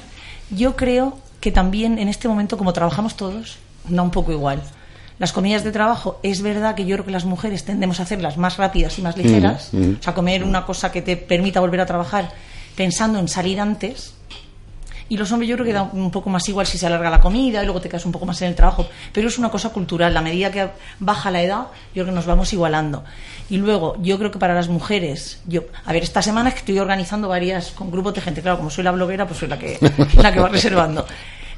E: yo creo que también en este momento, como trabajamos todos, da un poco igual. Las comidas de trabajo, es verdad que yo creo que las mujeres tendemos a hacerlas más rápidas y más ligeras. O sea, comer una cosa que te permita volver a trabajar pensando en salir antes. Y los hombres yo creo que da un poco más igual si se alarga la comida y luego te quedas un poco más en el trabajo. Pero es una cosa cultural. A medida que baja la edad, yo creo que nos vamos igualando. Y luego, yo creo que para las mujeres, yo, a ver, esta semana es que estoy organizando varias con grupos de gente. Claro, como soy la bloguera, pues soy la que, la que va reservando.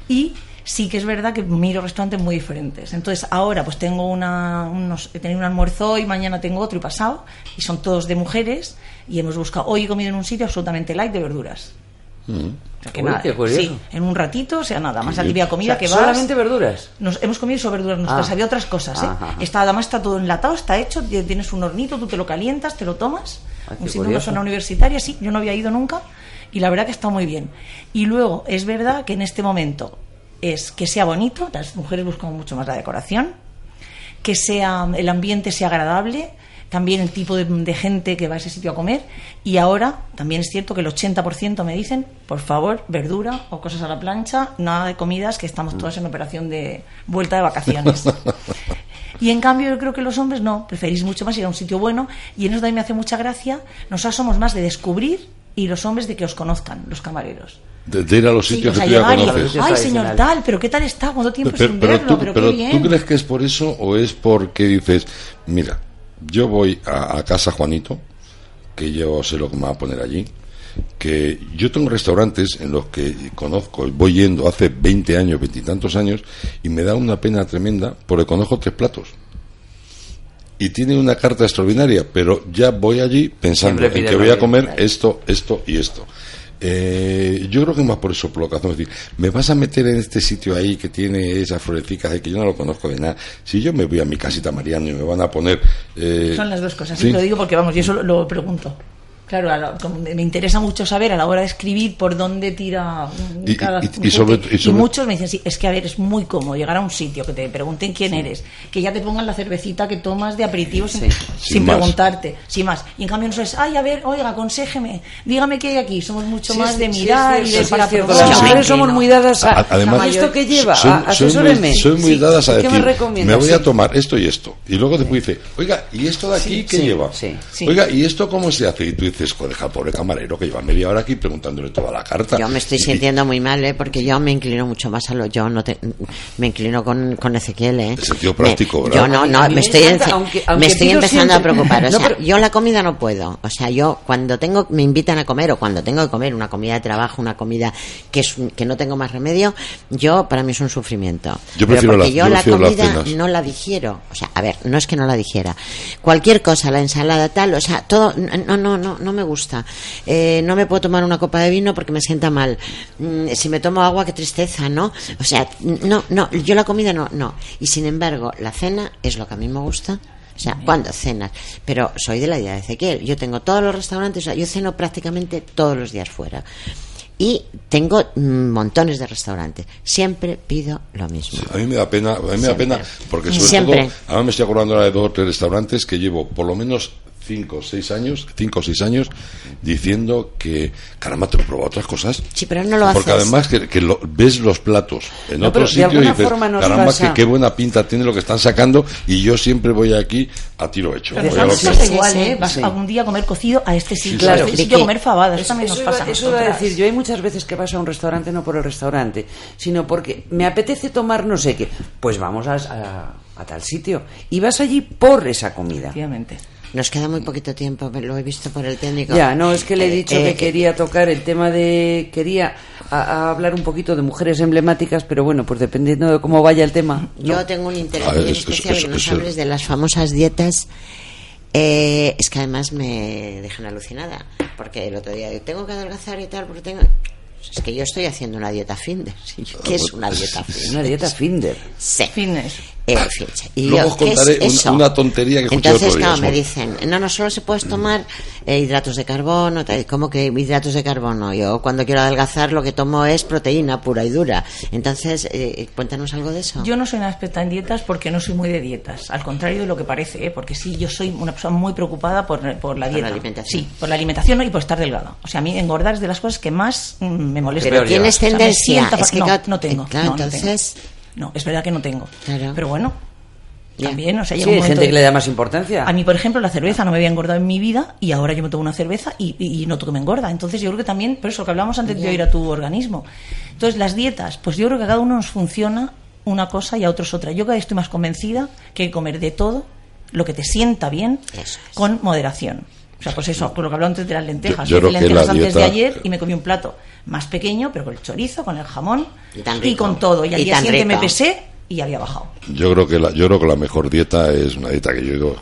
E: Y sí que es verdad que miro restaurantes muy diferentes. Entonces, ahora pues tengo una, unos, he tenido un almuerzo hoy, mañana tengo otro y pasado, y son todos de mujeres, y hemos buscado, hoy he comido en un sitio absolutamente light de verduras. O sea, que
A: Uy,
E: nada,
A: qué curioso.
E: sí, en un ratito, o sea, nada más la
A: O
E: comida
A: sea,
E: que vas.
A: solamente verduras.
E: Nos, hemos comido sobre verduras nuestras,
A: Ah.
E: había otras cosas, ¿eh?
A: Ajá, ajá.
E: Está, además está todo enlatado, está hecho, ti- tienes un hornito, tú te lo calientas, te lo tomas.
A: Qué
E: un sitio, una zona universitaria, sí, yo no había ido nunca y la verdad que está muy bien. Y luego, es verdad que en este momento es que sea bonito, las mujeres buscan mucho más la decoración, que sea el ambiente sea agradable, también el tipo de, de gente que va a ese sitio a comer y ahora también es cierto que el 80% me dicen, por favor, verdura o cosas a la plancha, nada de comidas que estamos todas en operación de vuelta de vacaciones. Y en cambio yo creo que los hombres no, preferís mucho más ir a un sitio bueno y en eso también me hace mucha gracia, nosotros somos más de descubrir y los hombres de que os conozcan, los camareros.
D: De, de ir a los
E: Sí,
D: sitios
E: o sea,
D: que tú ya
E: y,
D: conoces.
E: Ay señor tal, pero qué tal está, cuánto tiempo
D: Pero,
E: sin
D: pero
E: verlo,
D: tú,
E: pero,
D: pero
E: qué bien.
D: ¿tú crees que es por eso o es porque dices, mira, yo voy a, a casa Juanito, que yo sé lo que me va a poner allí, que yo tengo restaurantes en los que conozco, voy yendo hace 20 años, veintitantos años, y me da una pena tremenda porque conozco tres platos. Y tiene una carta extraordinaria, pero ya voy allí pensando en que voy a comer esto, esto y esto. Eh, yo creo que más por eso, por lo que hacemos. Es decir, me vas a meter en este sitio ahí que tiene esas florecicas de que yo no lo conozco de nada. Si yo me voy a mi casita Mariano y me van a poner. eh,
E: Son las dos cosas,
D: sí.
E: lo digo porque vamos, yo eso lo, lo pregunto. Claro, la- me interesa mucho saber a la hora de escribir por dónde tira
D: Y-
E: cada
D: y- y sobre-
E: buque.
D: y sobre-
E: muchos me dicen, sí, es que a ver, es muy cómodo llegar a un sitio, que te pregunten quién eres, que ya te pongan la cervecita que tomas de aperitivo sin, sin
D: Sin más.
E: preguntarte, sin más. Y en cambio nosotros, ay, a ver, oiga, aconséjeme, dígame qué hay aquí. Somos mucho
A: Sí,
E: más
A: sí,
E: de mirar
A: sí,
E: y de
A: sí,
E: para
A: es. Las
D: Sí,
A: mujeres
D: sí.
A: somos muy dadas a,
D: A- además-
A: a ¿esto que lleva?
D: Soy,
A: A-
D: soy muy,
A: asesóreme.
D: soy muy
A: Sí.
D: dadas a
A: ¿Qué
D: decir,
A: me recomiendas?
D: voy a tomar esto y esto. Y luego después dice, oiga, ¿y esto de aquí
A: Sí,
D: qué
A: sí,
D: lleva? Oiga, ¿y esto cómo se hace? Y tú dices, joder, deja pobre camarero que lleva media hora aquí preguntándole toda la carta.
C: Yo me estoy
D: Y-
C: sintiendo muy mal, ¿eh? porque yo me inclino mucho más a lo. Yo no te, me inclino con, con Ezequiel, ¿eh?
D: El sentido
C: Me-
D: práctico, ¿verdad?
C: Yo no, no, me
A: me
C: estoy,
A: encanta,
C: enci-
A: aunque-
C: me
A: aunque
C: estoy empezando
A: siempre-
C: a preocupar. O
A: No,
C: sea,
A: pero-
C: yo la comida no puedo. O sea, yo cuando tengo, me invitan a comer o cuando tengo que comer una comida de trabajo, una comida que es un- que no tengo más remedio, yo para mí es un sufrimiento.
D: Yo
C: Pero
D: prefiero
C: porque
D: las-
C: yo
D: yo
C: la
D: prefiero las
C: comida no la digiero. O sea, a ver, no es que no la digiera. Cualquier cosa, la ensalada tal, o sea, todo, no, no, no, no me gusta. Eh, no me puedo tomar una copa de vino porque me sienta mal. Mm, si me tomo agua, qué tristeza, ¿no? O sea, no, no, yo la comida no, no. Y sin embargo, la cena es lo que a mí me gusta. O sea, cuando cenas. Pero soy de la idea de Ezequiel. Yo tengo todos los restaurantes, o sea, yo ceno prácticamente todos los días fuera. Y tengo montones de restaurantes. Siempre pido lo mismo.
D: A mí me da pena, a mí me da pena porque sobre
C: Siempre.
D: todo, ahora me estoy acordando ahora de dos o tres restaurantes que llevo por lo menos cinco o seis años, cinco o seis años, diciendo que, caramba, te he probado otras cosas.
C: Sí, pero no lo
D: Porque
C: haces.
D: además que, que lo- ves los platos en
A: No,
D: otro sitio y dices, caramba,
A: pasa-
D: que qué buena pinta tiene lo que están sacando y yo siempre voy aquí a tiro hecho.
E: Pero
D: Voy a lo que-
E: igual, ¿eh? Vas
A: sí.
E: algún día a comer cocido a este sitio,
A: Claro.
E: a este
C: ¿De
E: sitio a comer fabadas. Eso
A: Eso,
E: también nos pasa.
A: iba, eso iba a decir, yo hay muchas veces que vas a un restaurante no por el restaurante, sino porque me apetece tomar no sé qué. Pues vamos a, a- a tal sitio. Y vas allí por esa comida.
E: Efectivamente.
C: Nos queda muy poquito tiempo, lo he visto por el técnico.
A: Ya, no, es que le he
C: Eh,
A: dicho
C: eh,
A: que quería tocar el tema de... Quería a- a hablar un poquito de mujeres emblemáticas, pero bueno, pues dependiendo de cómo vaya el tema.
C: Yo
A: ¿no?
C: tengo un interés
D: A ver,
C: muy
D: es-
C: especial
D: es-
C: que nos
D: es-
C: hables de las famosas dietas. Eh, es que además me dejan alucinada. Porque el otro día tengo que adelgazar y tal, porque tengo. Es que yo estoy haciendo una dieta Finder. ¿Qué es una dieta Finder?
A: Una dieta Finder.
C: Sí.
E: Fitness.
C: Eh, fíjate. Y
D: Luego
C: yo,
D: os
C: ¿qué es
D: contaré un-
C: eso?
D: una tontería que escuché
C: Entonces,
D: otro día,
C: claro, me dicen, no, no, solo se puedes tomar eh, hidratos de carbono. ¿Cómo que hidratos de carbono? Yo cuando quiero adelgazar lo que tomo es proteína pura y dura. Entonces, eh, cuéntanos algo de eso.
E: Yo no soy una experta en dietas porque no soy muy de dietas, al contrario de lo que parece, ¿eh? porque sí, yo soy una persona muy preocupada por, por la
C: la
E: dieta.
C: alimentación.
E: Sí, por la alimentación y por estar delgada. O sea, a mí engordar es de las cosas que más mm, me molesta.
C: Pero tienes
E: O sea,
C: tendencia, es que
E: no, no tengo.
C: eh, claro,
E: no, no
C: entonces-
E: tengo. No, es verdad que no tengo.
C: Claro.
E: Pero bueno, también, o sea,
A: Sí, hay gente que le da más importancia.
E: A mí, por ejemplo, la cerveza no me había engordado en mi vida y ahora yo me tomo una cerveza y, y- y noto que me engorda. Entonces yo creo que también, por eso que hablamos antes de ir a tu organismo. Entonces las dietas, pues yo creo que a cada uno nos funciona una cosa y a otros otra. Yo cada vez estoy más convencida que hay que comer de todo, lo que te sienta bien,
C: es.
E: con moderación. O sea, pues eso, con lo que hablaba antes de las lentejas.
D: Yo- yo
E: hice
D: que la
E: lentejas antes de ayer y me comí un plato más pequeño, pero con el chorizo, con el jamón
C: Y tan rico.
E: con todo. Y al día siguiente me pesé y había bajado.
D: Yo creo que la, yo creo que la mejor dieta es una dieta que yo ido,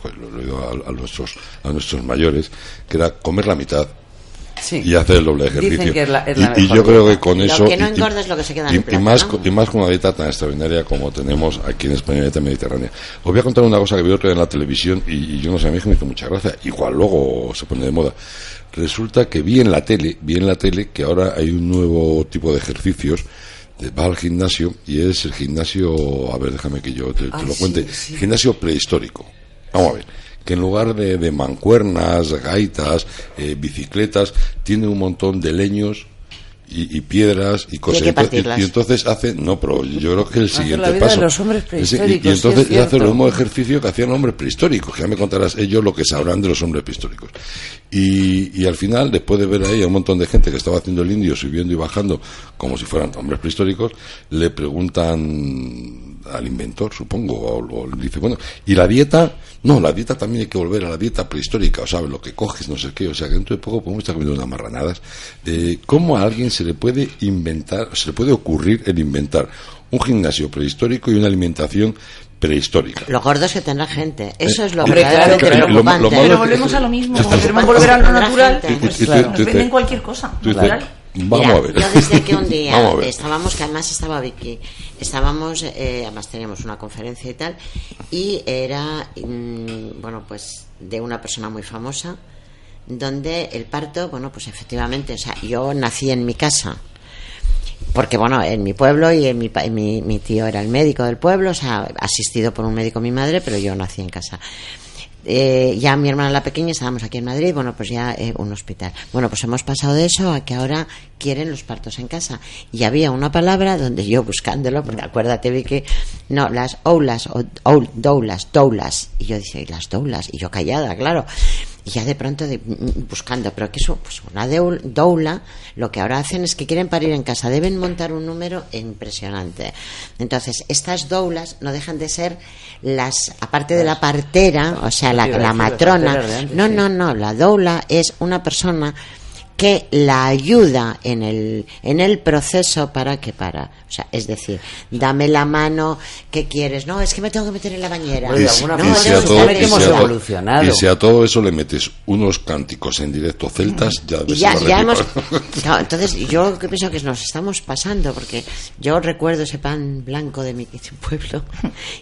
D: lo a, a nuestros a nuestros mayores, que era comer la mitad.
A: Sí.
D: y hace el doble
A: Dicen
D: ejercicio.
A: que es la- es
D: y,
A: la
D: y
A: mejor
D: yo creo que con
C: Lo
D: eso.
C: que no
D: y-
C: engorda es lo que se queda en
D: y-
C: el
D: y
C: plato,
D: más,
C: ¿no?
D: con- y más con una dieta tan extraordinaria como tenemos aquí en España, dieta mediterránea. Os voy a contar una cosa que vi otro día en la televisión y, yo no sé, a mí que me hizo mucha gracia. Igual luego se pone de moda. Resulta que vi en la tele, vi en la tele que ahora hay un nuevo tipo de ejercicios. de- Vas al gimnasio y es el gimnasio, a ver, déjame que yo te, te lo
A: sí,
D: cuente,
A: sí.
D: gimnasio prehistórico. Vamos a ver, que en lugar de, de mancuernas, gaitas, eh, bicicletas, tiene un montón de leños y, y piedras y cosas. y, entonces hace, no, pero yo creo que el siguiente
A: la vida de
D: paso.
A: los hombres
D: y-
A: sí,
D: entonces
A: es
D: ya hace el mismo ejercicio que hacían hombres prehistóricos, que ya me contarás ellos lo que sabrán de los hombres prehistóricos. Y, y al final, después de ver ahí a un montón de gente que estaba haciendo el indio, subiendo y bajando, como si fueran hombres prehistóricos, le preguntan al inventor, supongo, o, dice, bueno, ¿y la dieta? No, la dieta también hay que volver a la dieta prehistórica, o sabes, lo que coges, no sé qué, o sea, que dentro de poco podemos estar comiendo unas marranadas. Eh, ¿Cómo a alguien se le puede inventar, se le puede ocurrir el inventar un gimnasio prehistórico y una alimentación prehistórica?
C: Lo gordo es que tendrá gente. Eso es lo
A: Hombre,
C: verdaderamente
D: claro, lo- lo
C: preocupante.
D: malo
E: Pero volvemos a lo mismo, queremos volver a lo natural,
C: gente.
E: pues venden cualquier cosa, natural.
D: Vamos
C: Mira,
D: a ver.
C: Yo desde que un día estábamos, que además estaba Vicky, estábamos, eh, además teníamos una conferencia y tal, y era, mm, bueno, pues de una persona muy famosa, donde el parto, bueno, pues efectivamente, o sea, yo nací en mi casa, porque bueno, en mi pueblo y en mi, pa- mi, mi tío era el médico del pueblo, o sea, asistido por un médico mi madre, pero yo nací en casa. Eh, ya mi hermana la pequeña, estábamos aquí en Madrid, bueno, pues ya eh, un hospital. Bueno, pues hemos pasado de eso a que ahora quieren los partos en casa. Y había una palabra donde yo buscándolo, porque acuérdate, Vicky, no, las oulas, o oul- doulas, doulas. Y yo dije, ¿y las doulas? Y yo callada, claro. Y ya de pronto de- mm, buscando, pero que eso, pues una doula, lo que ahora hacen es que quieren parir en casa, deben montar un número impresionante. Entonces, estas doulas no dejan de ser las, aparte de la partera, o sea, la, la matrona, no, no, no, la doula es una persona que la ayuda en el, en el proceso para que para. O sea, es decir, dame la mano, ¿qué quieres? No, es que me tengo que meter en la bañera.
D: Y si- y a todo-
C: no,
A: sabe que
D: y si
A: hemos
D: a todo-
A: evolucionado.
D: Y si a todo eso le metes unos cánticos en directo celtas, ya ves
C: ya, hemos, entonces yo pienso que nos estamos pasando porque yo recuerdo ese pan blanco de mi pueblo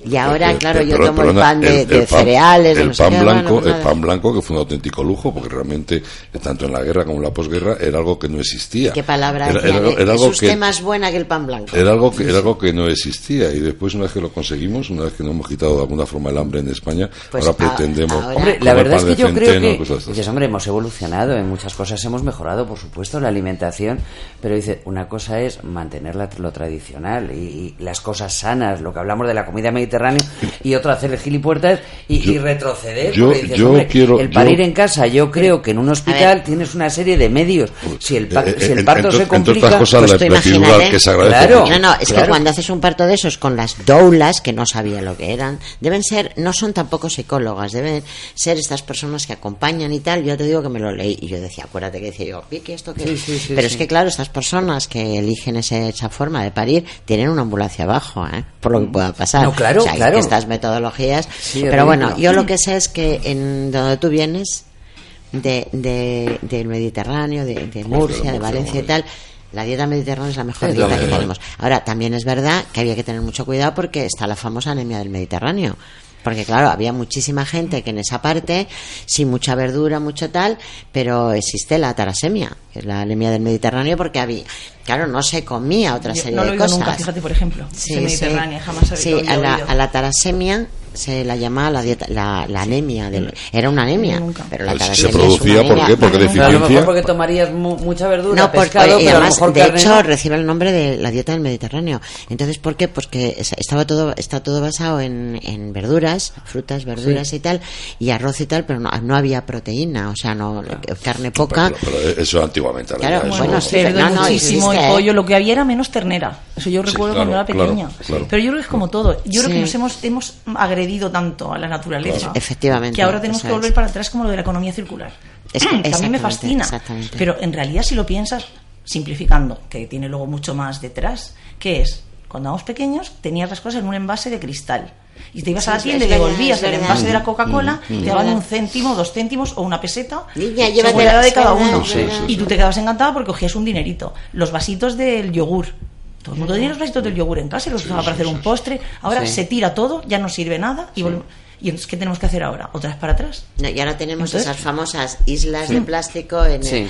C: y ahora claro
D: pero-
C: yo tomo el pan de,
D: el-
C: de
D: pan-
C: cereales de
D: el
C: no sé
D: pan
C: qué,
D: blanco
C: bueno,
D: el pan blanco que fue un auténtico lujo porque realmente eh, tanto en la guerra como en la posguerra era algo que no existía.
C: Qué palabra
D: era, era- era
C: es
D: algo
C: usted
D: que
C: más buena que el pan blanco
D: era algo que era algo que no existía. Y después una vez que lo conseguimos una vez que nos hemos quitado de alguna forma el hambre en España
C: Pues
D: ahora
C: a-
D: pretendemos
C: ahora-
A: Hombre, la verdad es que yo creo que dices, hombre, hemos evolucionado, en muchas cosas hemos mejorado, por supuesto, la alimentación, pero dice, una cosa es mantener la- lo tradicional y, y las cosas sanas, lo que hablamos de la comida mediterránea, y otra hacer el gilipuertas y,
D: Yo-
A: y retroceder.
D: yo-
A: porque dices,
D: yo
A: hombre,
D: quiero-
A: el parir
D: yo-
A: en casa, yo creo que en un hospital tienes una serie de medios. Si el, pa-
D: Eh,
A: si el
D: en-
A: parto
D: entre-
A: se
D: entre
A: complica,
D: otras cosas
C: pues
D: la, que se agradece
A: Claro.
C: No, no, es
A: Claro.
C: que cuando haces un parto de esos con las doulas, que no sabía lo que eran, deben ser, no son tampoco psicólogas, deben ser estas personas que acompañan y tal. Yo te digo que me lo leí y yo decía, acuérdate que decía yo, Vicky, esto que.
A: Sí, sí, sí,
C: Pero
A: sí.
C: es que, claro, estas personas que eligen ese- esa forma de parir tienen una ambulancia abajo, ¿eh? por lo que pueda pasar.
A: No, claro,
C: O sea, es
A: claro.
C: estas metodologías. Pero bueno, yo lo que sé es que en donde tú vienes, de, de- del Mediterráneo, de, de Murcia, de Valencia y tal, la dieta mediterránea es la mejor
A: Es la
C: dieta que tenemos. Ahora, también es verdad que había que tener mucho cuidado porque está la famosa anemia del Mediterráneo. Porque claro, había muchísima gente que en esa parte, sin mucha verdura, mucho tal, pero existe la tarasemia, que es la anemia del Mediterráneo, porque había, claro, no se comía otra
E: Yo
C: serie
E: no lo
C: de cosas.
E: nunca, fíjate, por ejemplo.
C: Sí,
E: Sí, Mediterránea,
C: sí.
E: jamás
C: Sí,
E: había
C: a la, a la tarasemia se la llamaba la, dieta, la, la anemia. Del, era una anemia,
E: Nunca.
C: pero la
D: Pues se producía, ¿por qué?
A: A lo mejor
D: deficiencia
A: porque tomarías mu- mucha verdura,
C: No, porque
A: pescado,
C: y
A: pero a lo
C: además,
A: mejor
C: de
A: carne
C: hecho,
A: no.
C: recibe el nombre de la dieta del Mediterráneo. Entonces, ¿por qué? Pues que es- estaba todo, está todo basado en, en verduras, frutas, verduras y tal, y arroz y tal, pero no, no había proteína, o sea, no, carne poca.
D: pero, pero eso antiguamente
C: Claro,
D: eso-
C: bueno, sí,
E: cerdo
C: no, no,
E: muchísimo
C: existe,
E: y
C: ¿eh?
E: pollo, lo que había era menos ternera. Eso yo
D: Sí,
E: recuerdo
D: claro,
E: cuando era pequeña.
D: claro.
E: Pero yo creo que es como todo. Yo creo que nos hemos, hemos agredido tanto a la naturaleza.
C: Efectivamente,
E: Que ahora tenemos que volver
C: es.
E: para atrás como lo de la economía circular.
C: Es que-
E: que a mí me fascina.
C: exactamente.
E: Pero en realidad si lo piensas, simplificando, que tiene luego mucho más detrás, ¿qué es? cuando éramos pequeños, tenías las cosas en un envase de cristal. Y te ibas
C: Sí,
E: a la tienda y devolvías el envase de la Coca-Cola,
D: Mm,
E: te daban un céntimo, dos céntimos o una peseta,
C: Niña,
E: según la edad de cada uno.
C: es verdad.
E: y tú te quedabas encantada porque cogías un dinerito. Los vasitos del yogur. Todo el mundo tenía los vasitos del yogur en casa y los usaba para hacer un postre. Ahora
A: Sí.
E: se tira todo, ya no sirve nada y volvemos- ¿Y entonces qué tenemos que hacer ahora? ¿Otra vez para atrás?
C: No, y ahora tenemos
E: Entonces-
C: esas famosas islas de plástico en el-
A: Sí.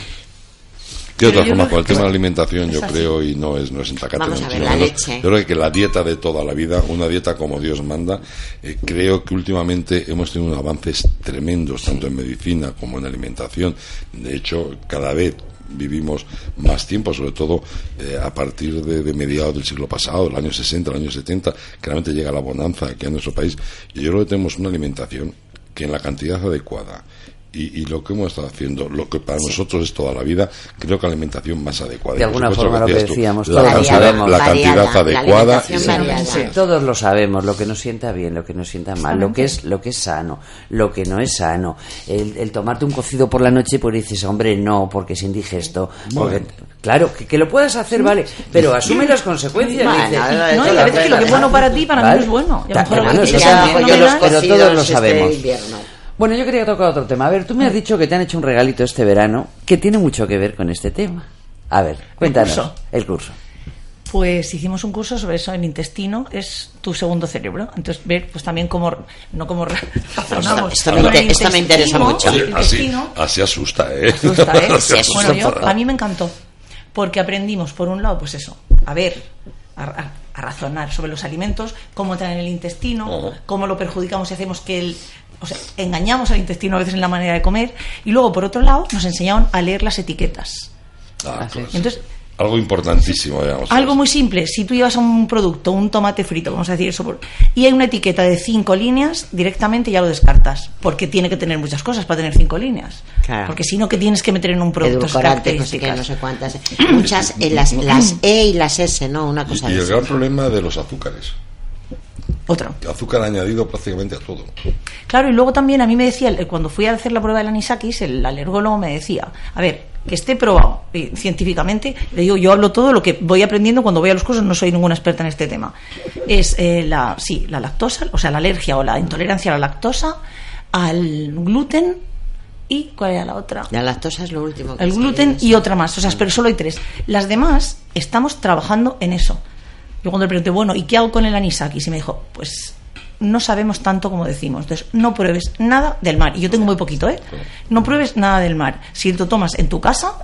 D: De otra forma, con el tema de la alimentación, yo creo, y no es, no es en Tacate,
C: Vamos a ver, la
D: menos,
C: leche.
D: Yo creo que la dieta de toda la vida, una dieta como Dios manda, eh, creo que últimamente hemos tenido unos avances tremendos, tanto en medicina como en alimentación. De hecho, cada vez vivimos más tiempo, sobre todo eh, a partir de, mediados del siglo pasado, el año 60, el año 70, que realmente llega la bonanza aquí en nuestro país. Y yo creo que tenemos una alimentación que en la cantidad adecuada y, y lo que hemos estado haciendo, lo que para nosotros es toda la vida, creo que la alimentación más adecuada.
A: De alguna
D: supuesto,
A: forma lo que
D: tú,
A: decíamos,
D: la cantidad, la cantidad adecuada. y-.
A: Sí, todos lo sabemos, lo que nos sienta bien, lo que nos sienta mal, lo que es lo que es sano, lo que no es sano. El, el tomarte un cocido por la noche, pues dices, hombre, no, porque es indigesto. Porque, claro, que, que lo puedas hacer, vale, pero asume las consecuencias.
C: Bueno,
A: dices,
C: a ver,
A: "Y-
E: No, y a veces que lo que es bueno para ti, para mí no es bueno.
A: Ta-
E: que
C: yo los
A: pero todos lo
C: este
A: sabemos.
C: invierno.
A: Bueno, yo quería tocar otro tema. A ver, tú me has dicho que te han hecho un regalito este verano que tiene mucho que ver con este tema. A ver, cuéntanos.
E: curso?
A: El curso.
E: Pues hicimos un curso sobre eso, el intestino es tu segundo cerebro. Entonces, ver pues también cómo, no cómo razonamos.
C: Esto me
E: el
C: inter- esto me interesa
E: intestino,
C: mucho.
D: Oye,
E: el
D: así,
E: intestino,
D: así asusta, ¿eh?
E: asusta, ¿eh?
D: Así
C: Sí,
D: asusta
E: Bueno, yo,
D: para-
E: a mí me encantó, porque aprendimos, por un lado, pues eso, a ver, a, a- a razonar sobre los alimentos, cómo entran en el intestino, cómo lo perjudicamos y hacemos que el... O sea, engañamos al intestino a veces en la manera de comer. Y luego, por otro lado, nos enseñaron a leer las etiquetas.
D: Ah, claro.
E: Entonces,
D: Algo importantísimo, digamos.
E: algo muy simple, si tú llevas a un producto, un tomate frito, vamos a decir eso, por- y hay una etiqueta de cinco líneas, directamente ya lo descartas, porque tiene que tener muchas cosas para tener cinco líneas.
C: Claro.
E: Porque si no, que tienes que meter en un producto? esas
C: Edulcorante, no sé qué,
E: características.
C: no sé cuántas. Muchas, eh, las, las E y las S, ¿no? Una cosa
D: Y
C: de
D: el gran problema de los azúcares.
E: Otro.
D: Azúcar añadido prácticamente a todo.
E: Claro, y luego también a mí me decía, cuando fui a hacer la prueba del anisakis, el alergólogo me decía, a ver, que esté probado eh, científicamente, le digo, yo hablo todo lo que voy aprendiendo cuando voy a los cursos, no soy ninguna experta en este tema. Es eh, la, sí, la lactosa, o sea, la alergia o la intolerancia a la lactosa, al gluten y, ¿cuál era la otra?
C: La lactosa es lo último que
E: el gluten y otra más, o sea, pero solo hay tres. Las demás estamos trabajando en eso. Yo cuando le pregunté, bueno, ¿y qué hago con el anisakis? Y me dijo, pues no sabemos tanto como decimos. Entonces, no pruebes nada del mar. Y yo tengo muy poquito, ¿eh? No pruebes nada del mar. Si lo tomas en tu casa,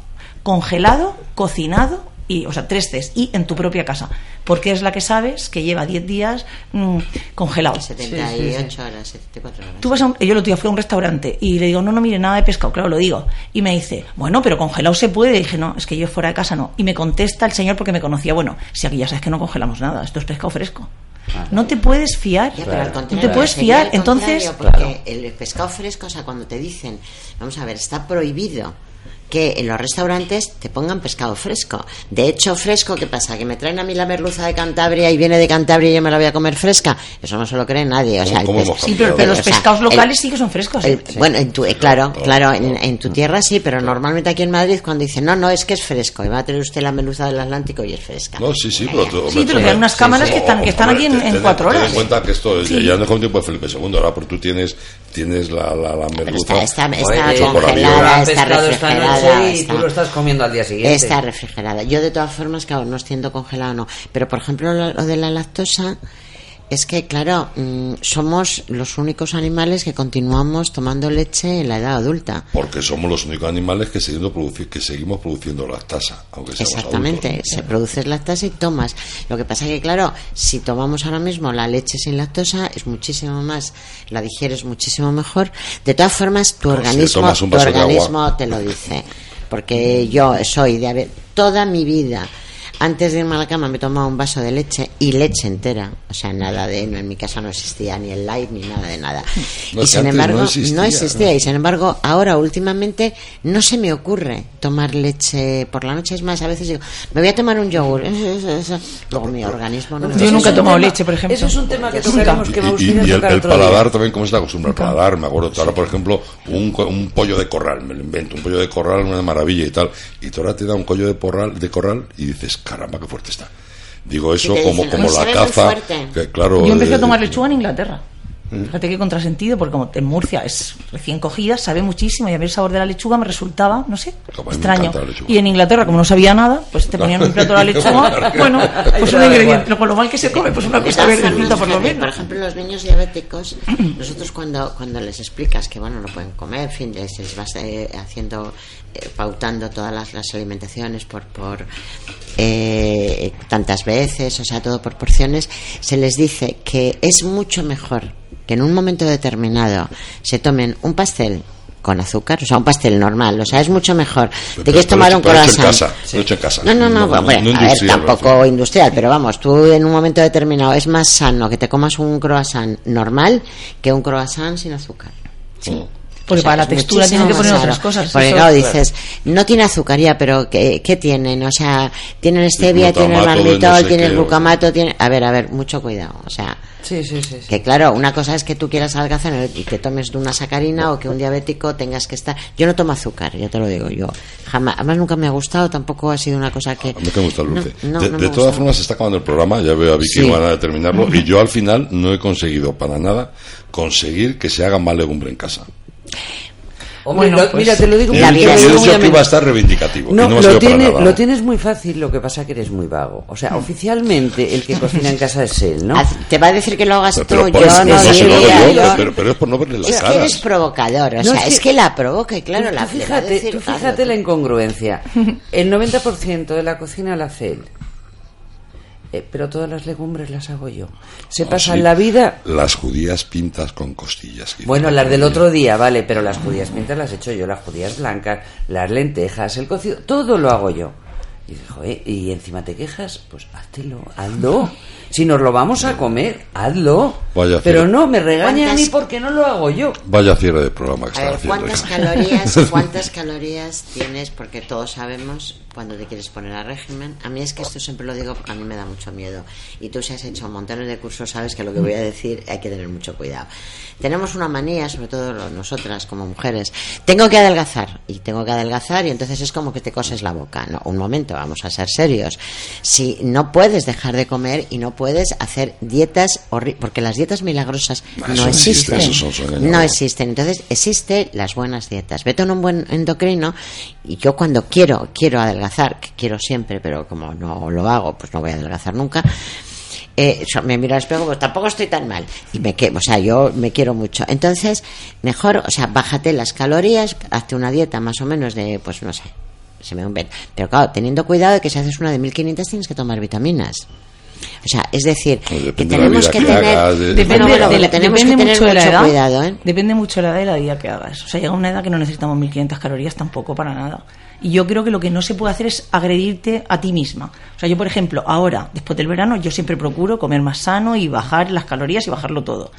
E: congelado, cocinado, y, o sea, tres test, y en tu propia casa. Porque es la que sabes que lleva 10 días mm, congelado.
C: 78 horas, 74 horas.
E: Tú vas a un- yo otro día fui a un restaurante y le digo, no, no, mire, nada de pescado, claro, lo digo. Y me dice, bueno, pero congelado se puede. Y dije, no, es que yo fuera de casa no. Y me contesta el señor porque me conocía, bueno, si aquí ya sabes que no congelamos nada, esto es pescado fresco. No te puedes fiar.
C: Ya,
E: no te puedes fiar. Entonces,
C: porque el pescado fresco, o sea, cuando te dicen, vamos a ver, está prohibido que en los restaurantes te pongan pescado fresco. De hecho, fresco, ¿qué pasa? Que me traen a mí la merluza de Cantabria y viene de Cantabria y yo me la voy a comer fresca. Eso no se lo cree nadie. O sea, el
D: ¿Cómo
C: pes-
D: hemos
E: sí, pero, pero los
C: O sea,
E: pescados
C: el-
E: locales sí que son frescos.
C: el-
E: ¿eh?
C: Bueno, en tu, eh, claro, claro, en, en tu tierra sí, pero normalmente aquí en Madrid cuando dicen, no, no, es que es fresco, y va a tener usted la merluza del Atlántico y es fresca.
D: No, sí, sí, pero... tú-
E: Sí, lo dan unas cámaras
D: sí,
E: que están- que están aquí en-
D: ten-
E: cuatro
D: ten
E: horas.
D: en cuenta que esto
E: Sí.
D: ya no es como tiempo de Felipe II, ahora porque tú tienes, tienes la, la, la
C: Pero
D: merluza...
C: está, está, está congelada, está refrigerada.
A: noche y
C: está-
A: tú lo estás comiendo al día siguiente.
C: Está refrigerada. Yo de todas formas, claro, no siendo congelado no. Pero por ejemplo, lo, lo de la lactosa es que, claro, mm, somos los únicos animales que continuamos tomando leche en la edad adulta.
D: Porque somos los únicos animales que, seguimos produci- que seguimos produciendo lactasa, aunque seamos
C: Exactamente,
D: adultos.
C: se produce lactosa y tomas. Lo que pasa que, claro, si tomamos ahora mismo la leche sin lactosa, es muchísimo más, la digieres muchísimo mejor. De todas formas, tu
D: si
C: organismo, tu organismo te lo dice. Porque yo soy de haber, toda mi vida, antes de irme a la cama me tomaba un vaso de leche y leche entera. O sea, nada de, no, en mi casa no existía ni el light ni nada de nada.
D: No,
C: y sin embargo,
D: no existía,
C: no existía.
D: ¿no?
C: Y sin embargo, ahora últimamente no se me ocurre tomar leche por la noche. Es más, a veces digo, me voy a tomar un yogur. Luego mi organismo no me
E: Yo nunca he tomado leche, por ejemplo.
A: Eso es un tema que tocaremos, que me
D: Y, y-
A: gustaría
D: y el,
A: tocar
D: el
A: otro día.
D: paladar también, ¿cómo se te acostumbra? El paladar, me acuerdo, ahora por ejemplo, un, co- un pollo de corral, me lo invento, un pollo de corral, una maravilla y tal, y tú ahora te da un pollo de, porral, de corral y dices, caramba, qué fuerte está. Digo eso como,
C: dicen,
D: como
C: "Uy,
D: la caza.
C: fuerte".
D: Que, claro,
E: Yo empecé a
D: eh,
E: tomar lechuga en Inglaterra.
D: Mm.
E: Fíjate qué contrasentido, porque como en Murcia es recién cogida, sabe muchísimo y a mí el sabor de la lechuga me resultaba, no sé,
D: Como
E: extraño. Y en Inglaterra, como no sabía nada, pues te ponían un plato de la lechuga, bueno, pues un ingrediente, con lo mal que se come, pues una cosa
C: formas,
E: por lo menos.
C: Por ejemplo, los niños diabéticos, nosotros cuando, cuando les explicas que bueno no pueden comer, en fin, les, les vas eh, haciendo, eh, pautando todas las, las alimentaciones por, por eh, tantas veces, o sea, todo por porciones, se les dice que es mucho mejor que en un momento determinado se tomen un pastel con azúcar, o sea, un pastel normal, o sea, es mucho mejor. Te
D: Pero-
C: quieres
D: pero
C: tomar un
D: pero hecho en
C: croissant.
D: casa, lo hecho en casa.
C: No, no, no,
D: No, no,
C: hombre,
D: no
C: a ver,
D: industrial,
C: tampoco industrial, pero vamos, tú en un momento determinado es más sano que te comas un croissant normal que un croissant sin azúcar. Sí.
E: Porque
C: O sea,
E: para la textura tienen que poner otras cosas,
C: Porque
E: eso-
C: claro, dices, no tiene azucaría, pero ¿qué, qué tienen? O sea, tienen stevia, tienen malmitol,
D: no sé
C: tienen glucamato, tiene... A ver, a ver, mucho cuidado. O sea,
A: Sí, sí, sí. sí.
C: que claro, una cosa es que tú quieras adelgazar y te tomes de una sacarina o que un diabético tengas que estar. Yo no tomo azúcar, ya te lo digo yo. Jamás, además nunca me ha gustado, tampoco ha sido una cosa que.
D: A mí que me gusta el dulce.
C: No, no,
D: de
C: no
D: de
C: me
D: todas
C: gusta.
D: formas, se está acabando el programa. Ya veo a Vicky
C: Sí.
D: van a terminarlo. Y yo al final no he conseguido para nada conseguir que se haga más legumbre en casa.
A: Hombre,
E: Bueno,
A: lo-
E: pues,
A: mira, te lo digo
D: Yo
C: La vida es
D: yo he
C: muy
D: dicho que iba a estar reivindicativo.
A: No,
D: y no
A: lo, tiene,
D: nada.
A: lo tienes muy fácil, lo que pasa que eres muy vago. O sea, oficialmente el que cocina en casa es él, ¿no?
C: Te va a decir que lo hagas
D: Pero,
C: tú,
D: pero
C: yo
D: por eso,
C: no
D: no
C: diría,
D: yo,
C: yo-
D: pero, pero es por no verle las
C: Es que eres provocador, o
A: No,
C: sea,
A: es
C: es
A: que-
C: que la provoca y claro,
A: Tú-
C: la
A: tú
C: le va a
A: fíjate,
C: decir,
A: tú fíjate la incongruencia. El 90% de la cocina la hace él. Eh, pero todas las legumbres las hago yo. Se
D: Ah,
A: pasan
D: sí.
A: la vida.
D: Las judías pintas con costillas.
A: Bueno, las del otro día, vale, pero las judías mientras las he hecho yo, las judías blancas, las lentejas, el cocido, todo lo hago yo. Y dices, "Joder, y encima te quejas, pues háztelo, hazlo. Si nos lo vamos a comer, hazlo.
D: Vaya
A: pero no, me regaña a mí
C: ¿Cuántas-
A: porque no lo hago yo.
D: Vaya cierre de programa que
C: A ver,
D: haciendo.
C: ¿cuántas calorías, cuántas calorías tienes? Porque todos sabemos cuando te quieres poner a régimen. A mí es que esto siempre lo digo porque a mí me da mucho miedo. Y tú si has hecho montones de cursos sabes que lo que voy a decir hay que tener mucho cuidado. Tenemos una manía, sobre todo nosotras como mujeres. Tengo que adelgazar y tengo que adelgazar y entonces es como que te coses la boca. No, un momento, vamos a ser serios. Si no puedes dejar de comer y no puedes hacer dietas porque las dietas milagrosas
D: Ah,
C: no
D: existe,
C: existen.
D: engaños.
C: no existen. Entonces, existen las buenas dietas. Vete a un buen endocrino y yo cuando quiero, quiero adelgazar, que quiero siempre, pero como no lo hago, pues no voy a adelgazar nunca. eh, me miro al espejo, pues tampoco estoy tan mal. Y me que, o sea, yo me quiero mucho. Entonces, mejor, o sea, bájate las calorías, hazte una dieta más o menos de, pues no sé, se me ven. Pero claro, teniendo cuidado de que si haces una de 1500 tienes que tomar vitaminas. O sea, es decir,
D: Pues
C: que tenemos que
D: que
C: tener.
D: hagas, de-
E: Depende,
C: Bueno, bueno,
E: de la-
C: tenemos
E: depende
C: que tener
E: mucho de la
C: mucho
E: edad.
C: cuidado, ¿eh?
E: Depende mucho de la edad y la vida que hagas. O sea, llega una edad que no necesitamos 1500 calorías tampoco para nada. Y yo creo que lo que no se puede hacer es agredirte a ti misma. O sea, yo, por ejemplo, ahora, después del verano, yo siempre procuro comer más sano y bajar las calorías y bajarlo todo.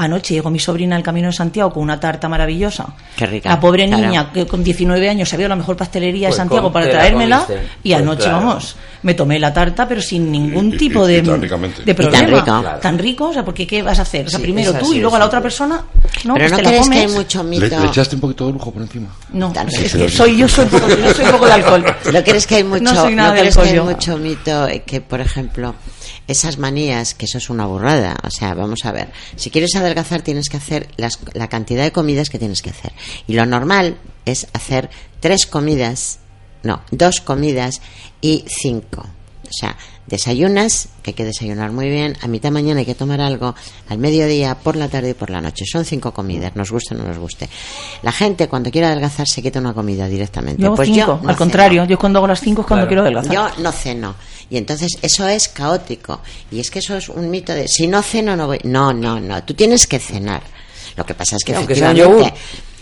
E: Anoche llegó mi sobrina al Camino de Santiago con una tarta maravillosa.
C: Qué rica,
E: La pobre
C: claro.
E: niña, que con 19 años sabía la mejor pastelería
A: Pues
E: de Santiago para traérmela. Y
A: Pues
E: anoche,
A: claro.
E: vamos, me tomé la tarta, pero sin ningún
D: Y- y-
E: tipo
D: y
E: de,
D: tan ricamente.
E: de
D: Y tan
E: problema.
C: rico.
A: Claro.
E: Tan rico, o sea, porque ¿qué vas a hacer? O sea,
A: Sí,
E: primero tú y luego
A: es
E: la otra persona, no,
C: Pero
E: pues
C: no
E: te la
C: crees que hay
E: comes.
C: mucho
D: Le,
C: mito.
D: le echaste un poquito de lujo por encima.
E: No, es que soy, yo soy poco, yo soy poco de alcohol.
C: ¿No crees que hay mucho,
E: No soy nada de
C: crees que hay
E: alcohol
C: mucho mito eh, que, por ejemplo, esas manías, que eso es una burrada? O sea, vamos a ver. Si quieres adelgazar, tienes que hacer las- la cantidad de comidas que tienes que hacer. Y lo normal es hacer tres comidas, no, dos comidas y cinco. O sea, desayunas, que hay que desayunar muy bien, a mitad de mañana hay que tomar algo, al mediodía, por la tarde y por la noche. Son cinco comidas, nos guste o no nos guste. La gente cuando quiere adelgazar se quita una comida directamente.
E: Yo hago
C: pues
E: cinco,
C: yo no
E: al contrario,
C: ceno.
E: yo cuando hago las cinco es cuando
A: Claro.
E: quiero adelgazar.
C: Yo no ceno. Y entonces eso es caótico. Y es que eso es un mito de si no ceno no voy. No, no, no. Tú tienes que cenar. Lo que pasa es que
A: Aunque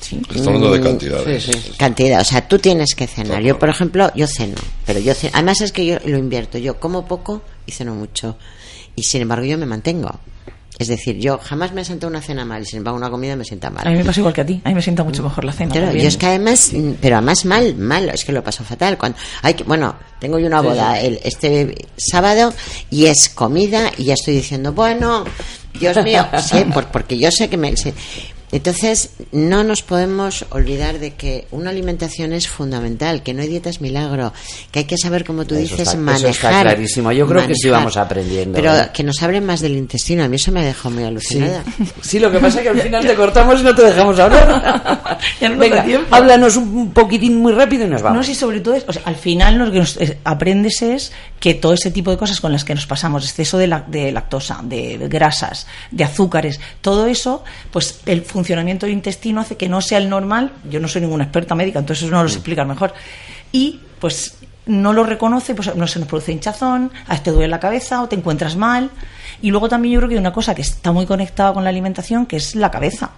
C: efectivamente.
D: Está hablando de cantidades.
A: sí, sí.
C: Cantidad, o sea, tú tienes que cenar. Yo, por ejemplo, yo ceno, pero yo ceno. Además es que yo lo invierto. Yo como poco y ceno mucho. Y sin embargo yo me mantengo. Es decir, yo jamás me siento una cena mal y sin embargo una comida me sienta mal.
E: A mí me pasa igual que a ti, a mí me sienta mucho mejor la cena.
C: Claro, yo es que además, mm, pero además mal, mal, es que lo paso fatal. Cuando, hay que, bueno, tengo yo una boda el, este sábado y es comida y ya estoy diciendo, bueno, Dios mío, sí, por- porque yo sé que me... sí. Entonces, no nos podemos olvidar de que una alimentación es fundamental, que no hay dietas milagro, que hay que saber, como tú
A: Eso
C: dices,
A: está- eso
C: manejar.
A: está clarísimo. Yo creo que sí
C: manejar.
A: vamos aprendiendo,
C: Pero
A: ¿eh?
C: que nos hablen más del intestino, a mí eso me dejó muy alucinada.
A: Sí, lo que pasa es que al final te cortamos y no te dejamos hablar.
E: Ya no
A: Venga,
E: tiempo.
A: háblanos un poquitín muy rápido y nos vamos.
E: No, sí, sobre todo, es, o sea, al final lo que nos aprendes es que todo ese tipo de cosas con las que nos pasamos, exceso de, la- de lactosa, de, de grasas, de azúcares, todo eso, pues el funcionamiento del intestino hace que no sea el normal. Yo no soy ninguna experta médica, entonces eso no lo sé explicar mejor. Y pues no lo reconoce, pues no se nos produce hinchazón, a veces te duele la cabeza o te encuentras mal. Y luego también yo creo que hay una cosa que está muy conectada con la alimentación, que es la cabeza.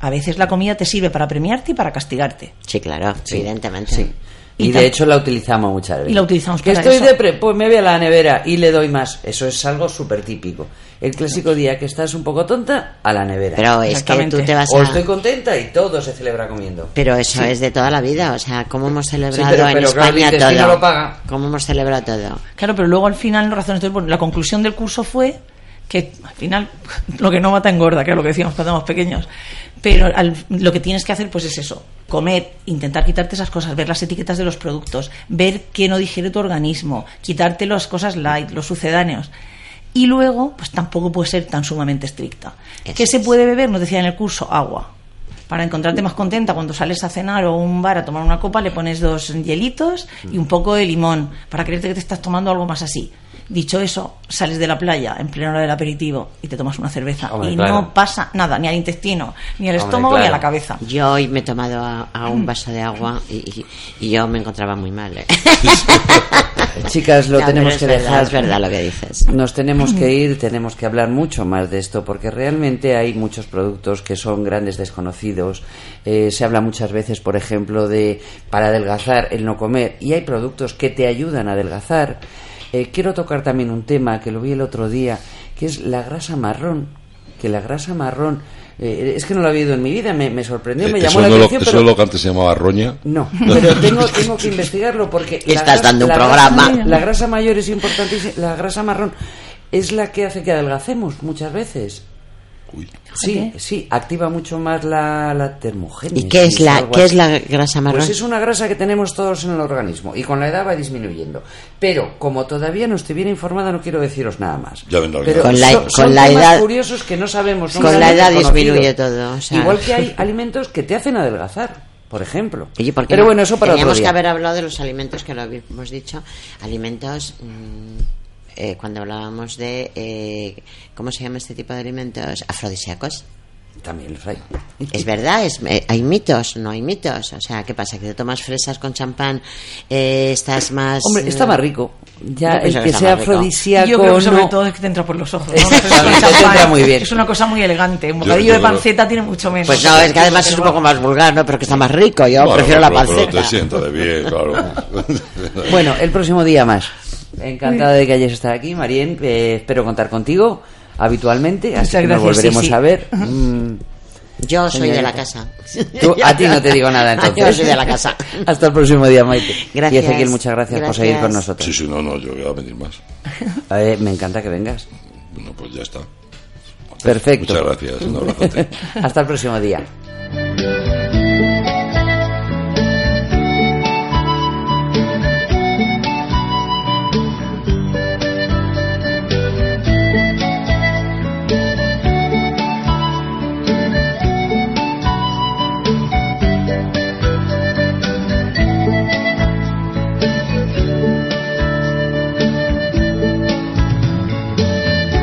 E: A veces la comida te sirve para premiarte y para castigarte.
C: Sí, claro,
A: Sí,
C: evidentemente.
A: sí.
E: Y
A: Y de hecho la utilizamos muchas veces.
E: Y la utilizamos
A: Que
E: para
A: estoy
E: eso.
A: depre, pues me voy a la nevera y le doy más. Eso es algo súper típico. El clásico día que estás un poco tonta, a la nevera.
C: Pero es que tú te vas
A: o estoy contenta y todo se celebra comiendo.
C: Pero eso es de toda la vida, o sea, ¿cómo hemos celebrado
A: pero-
C: en
A: pero
C: España todo?
A: lo paga.
C: ¿Cómo hemos celebrado todo?
E: Claro, pero luego al final, no razones, bueno, la conclusión del curso fue que al final lo que no mata engorda, que es lo que decíamos cuando éramos pequeños. Pero al- lo que tienes que hacer pues es eso, comer, intentar quitarte esas cosas, ver las etiquetas de los productos, ver qué no digiere tu organismo, quitarte las cosas light, los sucedáneos. Y luego, pues tampoco puede ser tan sumamente estricta.
C: Eso
E: ¿Qué se puede beber? Nos decía en el curso, agua. Para encontrarte más contenta cuando sales a cenar o a un bar a tomar una copa, le pones dos hielitos y un poco de limón para creerte que te estás tomando algo más así. Dicho eso, sales de la playa en plena hora del aperitivo y te tomas una cerveza
A: Hombre,
E: y
A: claro.
E: no pasa nada, ni al intestino, ni al
A: Hombre,
E: estómago, ni a la cabeza.
C: Yo hoy me he tomado a, a un vaso de agua y, y- y yo me encontraba muy mal. ¿eh?
A: Chicas, lo
C: No,
A: tenemos que
C: verdad,
A: dejar.
C: es verdad lo que dices.
A: Nos tenemos que ir, tenemos que hablar mucho más de esto, porque realmente hay muchos productos que son grandes desconocidos. Eh, se habla muchas veces, por ejemplo, de para adelgazar el no comer, y hay productos que te ayudan a adelgazar. Eh, quiero tocar también un tema que lo vi el otro día, que es la grasa marrón. Que la grasa marrón, eh, es que no lo había oído en mi vida, me, me sorprendió, me
D: Eh,
A: llamó
D: eso,
A: la
D: no lo,
A: atención.
D: eso
A: pero-
D: es lo que antes se llamaba roña.
A: no, pero tengo, tengo que investigarlo porque...
C: Estás
A: grasa-
C: dando un
A: la
C: programa.
A: grasa- la grasa mayor es importantísima, la grasa marrón es la que hace que adelgacemos muchas veces.
D: Uy.
A: Sí, sí, activa mucho más la, la termogénesis.
C: ¿Y qué es la, qué es la grasa marrón?
A: Pues es una grasa que tenemos todos en el organismo y con la edad va disminuyendo. Pero como todavía no estoy bien informada, no quiero deciros nada más.
D: Ya vendrá
A: Pero
C: Con la-
A: son,
C: con
A: son
C: la
A: temas
C: edad-
A: curiosos que no sabemos. son
C: con la edad disminuye todo, o sea.
A: Igual que hay alimentos que te hacen adelgazar, por ejemplo.
C: Oye, ¿por qué
A: Pero
C: no?
A: bueno, eso para otro
C: Teníamos que haber hablado de los alimentos que lo hemos dicho. Alimentos. mm, eh, cuando hablábamos de. eh, ¿Cómo se llama este tipo de alimentos? Afrodisíacos.
A: También los hay.
C: Es verdad, es, eh, hay mitos, no hay mitos. O sea, ¿qué pasa? Que te tomas fresas con champán, eh, estás más.
A: Hombre, está más rico. Ya el
C: que
A: sea afrodisíaco
E: Yo creo que sobre
A: no-
E: todo es que te entra por los ojos. ¿no?
A: Exactamente,
E: Una
A: te
E: champán
A: entra muy bien.
E: Es una cosa muy elegante. Un bocadillo
D: yo
E: de panceta tiene mucho menos.
C: Pues no, es que además es un poco más vulgar, ¿no? Pero que está más rico. Yo
D: Bueno,
C: prefiero la
D: pero- pero
C: panceta.
D: te sienta de bien, claro.
A: Bueno, el próximo día más. Encantada de que hayas estado aquí, Marien. eh, espero contar contigo habitualmente, así
E: Muchas
A: que nos
E: gracias, sí,
A: volveremos
E: sí.
A: a ver. Mm,
C: Yo soy de la casa.
A: tú- a ti no te digo nada entonces.
C: Yo soy de la casa.
A: Hasta el próximo día, Maite.
C: Gracias.
A: Y Ezequiel, muchas gracias, por seguir con
C: Gracias.
A: nosotros.
D: Sí, sí, no, no, yo voy a venir más.
A: Eh, me encanta que vengas.
D: Bueno, pues ya está.
A: Perfecto.
D: Muchas gracias, un abrazote.
A: Hasta el próximo día.